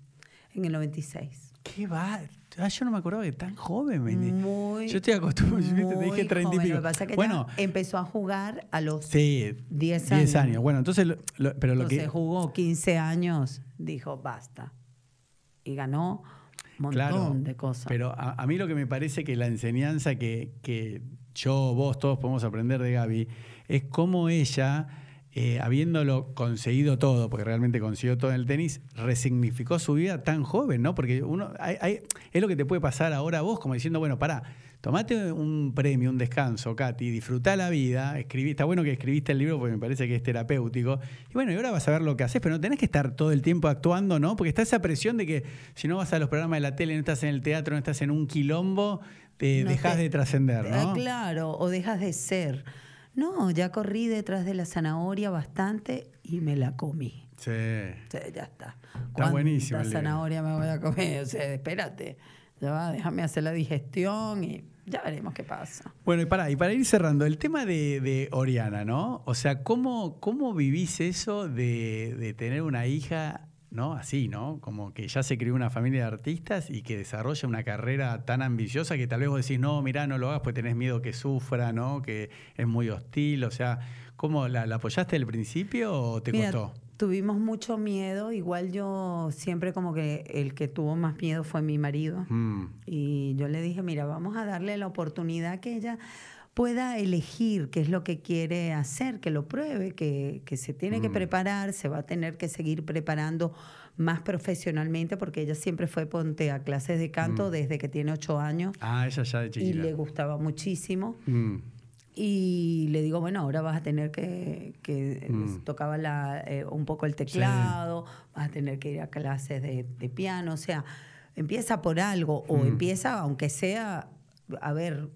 en el 96. ¿Qué va? Ah, yo no me acordaba que tan joven. me- Muy, yo estoy acostumbrado, yo te muy dije 30 y joven. pico. Lo que pasa es que bueno, empezó a jugar a los sí, 10 10 años. años. Bueno, entonces, lo- lo- pero lo Entonces que... jugó 15 años, dijo basta. Y ganó un montón Claro, de cosas. Pero a, a mí lo que me parece que la enseñanza que, que yo, vos, todos podemos aprender de Gaby es cómo ella, eh, habiéndolo conseguido todo, porque realmente consiguió todo en el tenis, resignificó su vida tan joven, ¿no? Porque uno hay- hay- es lo que te puede pasar ahora a vos, como diciendo, bueno, pará, tomate un premio, un descanso, Katy, disfrutá la vida, escribí, está bueno que escribiste el libro porque me parece que es terapéutico. Y bueno, y ahora vas a ver lo que haces, pero no tenés que estar todo el tiempo actuando, ¿no? Porque está esa presión de que si no vas a los programas de la tele, no estás en el teatro, no estás en un quilombo, te No dejas de trascender, Ah, ¿no? claro, o dejas de ser. No, ya corrí detrás de la zanahoria bastante y me la comí. Sí. Ya está. Está buenísimo el ¿Cuánta libro. zanahoria me voy a comer? O sea, espérate. Ya va, déjame hacer la digestión y ya veremos qué pasa. Bueno, y para, y para ir cerrando, el tema de, de Oriana, ¿no? O sea, ¿cómo, cómo vivís eso de, de tener una hija, ¿no? Así, ¿no? Como que ya se crió una familia de artistas y que desarrolla una carrera tan ambiciosa que tal vez vos decís, no, mirá, no lo hagas porque tenés miedo que sufra, ¿no? Que es muy hostil. O sea, ¿cómo la, la apoyaste al principio o te Mira, costó? Tuvimos mucho miedo. Igual yo siempre como que el que tuvo más miedo fue mi marido. Mm, Y yo le dije, mira, vamos a darle la oportunidad que ella pueda elegir qué es lo que quiere hacer, que lo pruebe, que, que se tiene que Mm. preparar, se va a tener que seguir preparando más profesionalmente, porque ella siempre fue ponte a clases de canto Mm. desde que tiene ocho años Ah, ella ya de y chiquita. le gustaba muchísimo. Mm, Y le digo, bueno, ahora vas a tener que, que Mm. tocaba la, eh, un poco el teclado, vas a tener que ir a clases de, de piano, o sea, empieza por algo o empieza, aunque sea, a ver,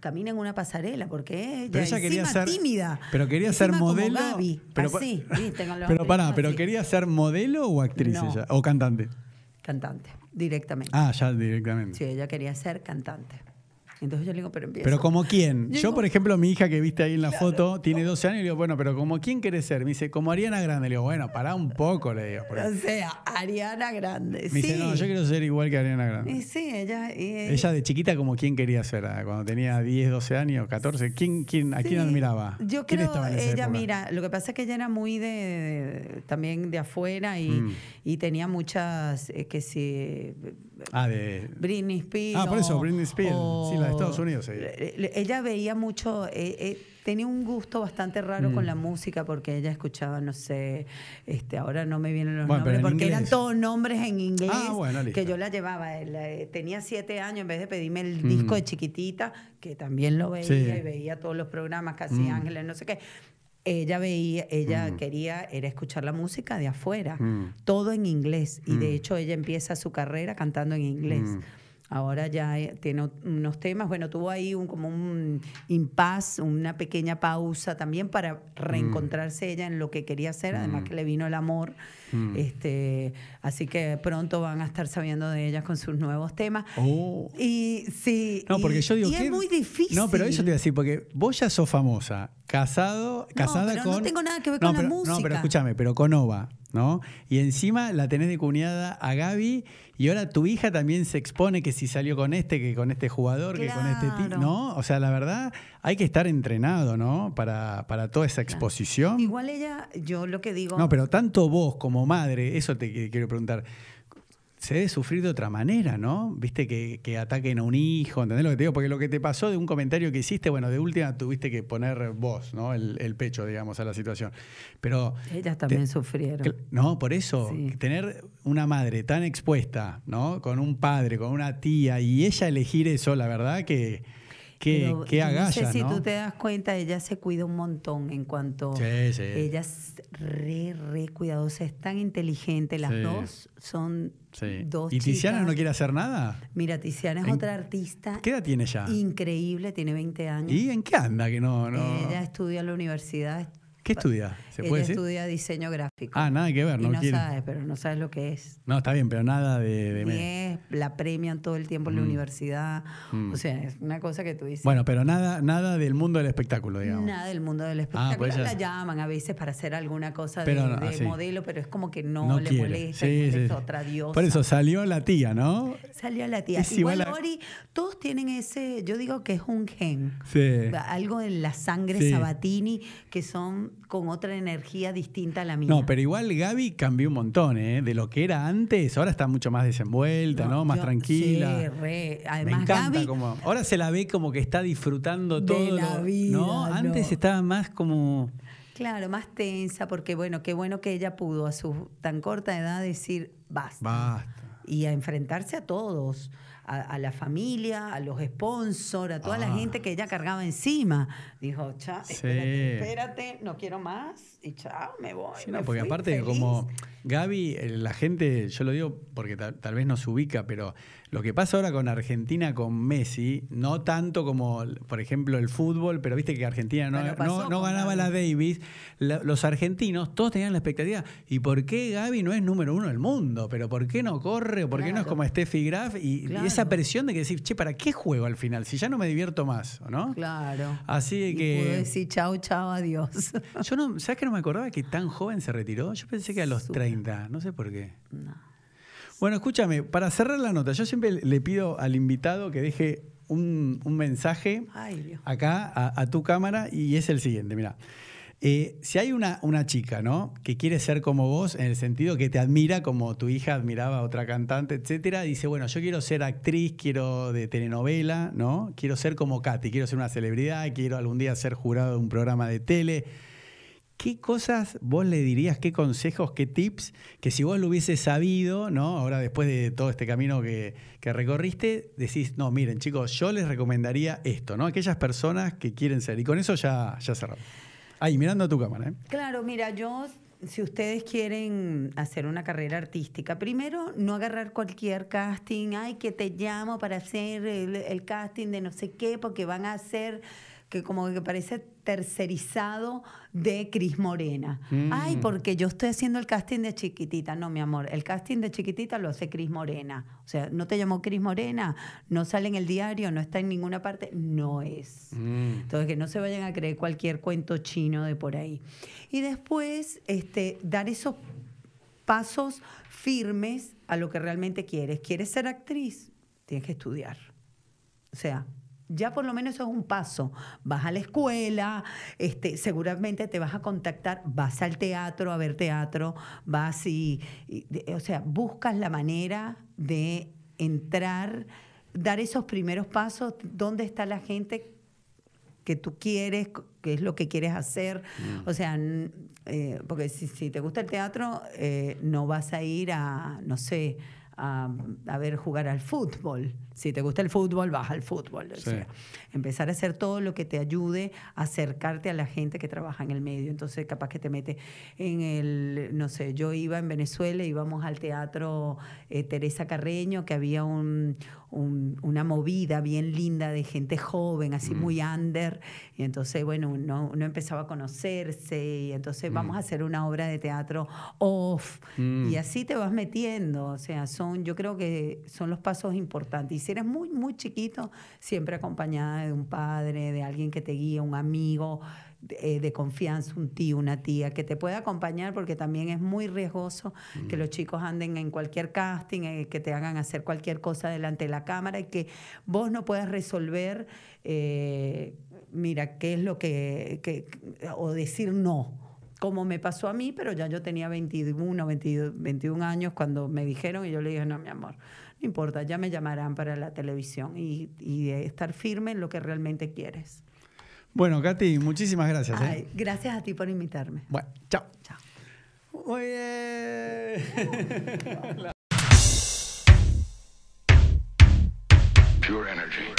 camina en una pasarela, porque ella, Pero ella quería ser- tímida, pero quería ser como modelo, Gaby, pero así, ¿viste? Con los Pero pará, ¿pero así. quería ser modelo o actriz No. ella? ¿O cantante? Cantante, directamente. Ah, ya directamente. Sí, ella quería ser cantante. Entonces yo le digo, pero empieza. Pero como quién? Yo por ejemplo, mi hija que viste ahí en la foto tiene 12 años y le digo, bueno, pero como quién querés ser? Me dice, como Ariana Grande. Le digo, bueno, pará un poco, le digo. O sea, Ariana Grande. Me sí. dice, no, yo quiero ser igual que Ariana Grande. Y sí, ella. y- Ella de chiquita, como quién quería ser? Ah, Cuando tenía 10, 12 años, 14. ¿Quién, quién, ¿A quién Sí. admiraba? Yo ¿Quién creo, estaba en esa ella, época? mira, lo que pasa es que ella era muy de, de- también de afuera y, Mm. y tenía muchas, eh, que si, Ah, de. Britney Spears. Ah, por eso, Britney Spears. Sí, la de Estados Unidos, Ella veía mucho, eh, eh, tenía un gusto bastante raro Mm. con la música porque ella escuchaba, no sé, este, ahora no me vienen los Bueno, nombres porque eran todos nombres en inglés Ah, bueno, que yo la llevaba. eh, tenía siete años, en vez de pedirme el Mm. disco de chiquitita, que también lo veía Sí. y veía todos los programas, casi Mm. Ángeles, no sé qué. Ella veía, ella Mm. quería, era escuchar la música de afuera, Mm. todo en inglés. Y de hecho ella empieza su carrera cantando en inglés. Mm. Ahora ya eh, tiene unos temas. Bueno, tuvo ahí un, como un impasse, una pequeña pausa también para reencontrarse ella en lo que quería hacer. Además Mm. que le vino el amor. Mm. Este, así que pronto van a estar sabiendo de ella con sus nuevos temas. Oh. Y sí. No, y- porque yo digo y es muy difícil. No, pero eso te iba a decir, porque vos ya sos famosa, casado, casada pero no con. tengo nada que ver con la pero- No, música. pero escúchame, pero con Ova, ¿no? Y encima la tenés de cuñada a Gaby y ahora tu hija también se expone que si salió con este, que con este jugador, que con este tipo. ¿No? O sea, la verdad, hay que estar entrenado, ¿no? Para, para toda esa exposición. Igual ella, yo lo que digo. No, pero tanto vos como madre, eso te quiero preguntar. Se debe sufrir de otra manera, ¿no? Viste que, que ataquen a un hijo, ¿entendés lo que te digo? Porque lo que te pasó de un comentario que hiciste, bueno, de última tuviste que poner vos, ¿no? El, el pecho, digamos, a la situación. Pero. Ellas también te- sufrieron. No, por eso, Sí. tener una madre tan expuesta, ¿no? Con un padre, con una tía, y ella elegir eso, la verdad que, que, que agalla, No sé si ¿no? tú te das cuenta, ella se cuida un montón en cuanto. Sí, sí. Ella es re, re cuidadosa, es tan inteligente. Las dos son Sí. dos ¿Y Tiziana no quiere hacer nada? Mira, Tiziana es ¿En- otra artista ¿Qué edad tiene ya? increíble, tiene 20 años. ¿Y en qué anda que no? no... Ella estudia en la universidad. ¿Qué estudia? ¿Se ella decir? estudia diseño gráfico. Ah, nada que ver, y no no quiere. sabes, pero no sabes lo que es. No, está bien, pero nada de... de Y es- la premian todo el tiempo en la Mm. universidad. Mm. O sea, es una cosa que tú dices. Bueno, pero nada, nada del mundo del espectáculo, digamos. Nada del mundo del espectáculo. pues ya- La llaman a veces para hacer alguna cosa Pero de, no, de así. modelo, pero es como que no, le quiere. molesta. Sí, igual sí. es otra diosa. Por eso salió la tía, ¿no? Salió la tía. Es igual, igual a- Ori, todos tienen ese, yo digo que es un gen. Sí. Algo en la sangre. Sabatini que son con otra energía distinta a la mía. No, pero igual Gaby cambió un montón, ¿eh? De lo que era antes, ahora está mucho más desenvuelta, ¿no? Más yo- tranquila. Sí, re. Me Además, encanta Gaby, como. Ahora se la ve como que está disfrutando De todo. la lo- vida, ¿no? Antes no. estaba más como. claro, más tensa, porque bueno, qué bueno que ella pudo a su tan corta edad decir basta. Basta. Y a enfrentarse a todos, a, a la familia, a los sponsors, a toda la Ah. gente que ella cargaba encima. Dijo, chao, Sí. espérate, espérate, no quiero más y chao, me voy. Sí, me no, porque aparte, feliz". como Gaby, eh, la gente, yo lo digo porque tal, tal vez no se ubica, pero lo que pasa ahora con Argentina, con Messi, no tanto como, por ejemplo, el fútbol, pero viste que Argentina no, ganaba Gaby. la Davis. La- los argentinos, todos tenían la expectativa. ¿Y por qué Gaby no es número uno del mundo? ¿Pero por qué no corre? ¿O por qué no es como Steffi Graf? Y, y esa presión de que decir, che, ¿para qué juego al final? Si ya no me divierto más, ¿o ¿no? Claro. Así Y que. pudo decir chao, chao, adiós. Yo no, ¿sabes que no me acordaba que tan joven se retiró? Yo pensé que a los Súper. 30, no sé por qué. No. Bueno, escúchame, para cerrar la nota, yo siempre le pido al invitado que deje un, un mensaje Ay, acá a, a tu cámara y es el siguiente, mira. Eh, si hay una, una chica, ¿no? Que quiere ser como vos, en el sentido que te admira como tu hija admiraba a otra cantante, etcétera, dice, bueno, yo quiero ser actriz, quiero de telenovela, ¿no? Quiero ser como Katy, quiero ser una celebridad, quiero algún día ser jurado de un programa de tele. ¿Qué cosas vos le dirías, qué consejos, qué tips, que si vos lo hubieses sabido, ¿no? Ahora después de todo este camino que, que recorriste, decís, no, miren chicos, yo les recomendaría esto, ¿no? Aquellas personas que quieren ser. Y con eso ya, ya cerramos. Ahí, mirando a tu cámara, ¿eh? Claro, mira, yo, si ustedes quieren hacer una carrera artística, primero no agarrar cualquier casting, ay, que te llamo para hacer el, el casting de no sé qué, porque van a hacer que como que parece tercerizado de Cris Morena. Mm. Ay, porque yo estoy haciendo el casting de chiquitita. No, mi amor, el casting de chiquitita lo hace Cris Morena. O sea, no te llamó Cris Morena, no sale en el diario, no está en ninguna parte, no es. Mm. Entonces, que no se vayan a creer cualquier cuento chino de por ahí. Y después, este, dar esos pasos firmes a lo que realmente quieres. ¿Quieres ser actriz? Tienes que estudiar. O sea, ya por lo menos eso es un paso. Vas a la escuela, este, seguramente te vas a contactar, vas al teatro a ver teatro, vas y, o sea, buscas la manera de entrar, dar esos primeros pasos, dónde está la gente que tú quieres, qué es lo que quieres hacer. O sea, eh, porque si, si te gusta el teatro, eh, no vas a ir a, no sé, a, a ver jugar al fútbol. Si te gusta el fútbol, vas al fútbol. O Sí. sea, empezar a hacer todo lo que te ayude a acercarte a la gente que trabaja en el medio. Entonces, capaz que te mete en el, no sé, yo iba en Venezuela, íbamos al teatro eh, Teresa Carreño, que había un, un- una movida bien linda de gente joven, así muy under. Y entonces, bueno, uno, uno empezaba a conocerse y entonces vamos a hacer una obra de teatro off. Mm. Y así te vas metiendo. O sea, son, yo creo que son los pasos importantes. Y si eres muy, muy chiquito, siempre acompañada de un padre, de alguien que te guía, un amigo de, eh, de confianza, un tío, una tía, que te pueda acompañar porque también es muy riesgoso que los chicos anden en cualquier casting, eh, que te hagan hacer cualquier cosa delante de la cámara y que vos no puedas resolver, eh, mira, qué es lo que, que- o decir no como me pasó a mí, pero ya yo tenía 21, 22, 21 años cuando me dijeron y yo le dije, no, mi amor, no importa, ya me llamarán para la televisión y, y estar firme en lo que realmente quieres. Bueno, Katy, muchísimas gracias. ¿eh? Ay, gracias a ti por invitarme. Bueno, chao. Chao. Muy bien. Pure energy.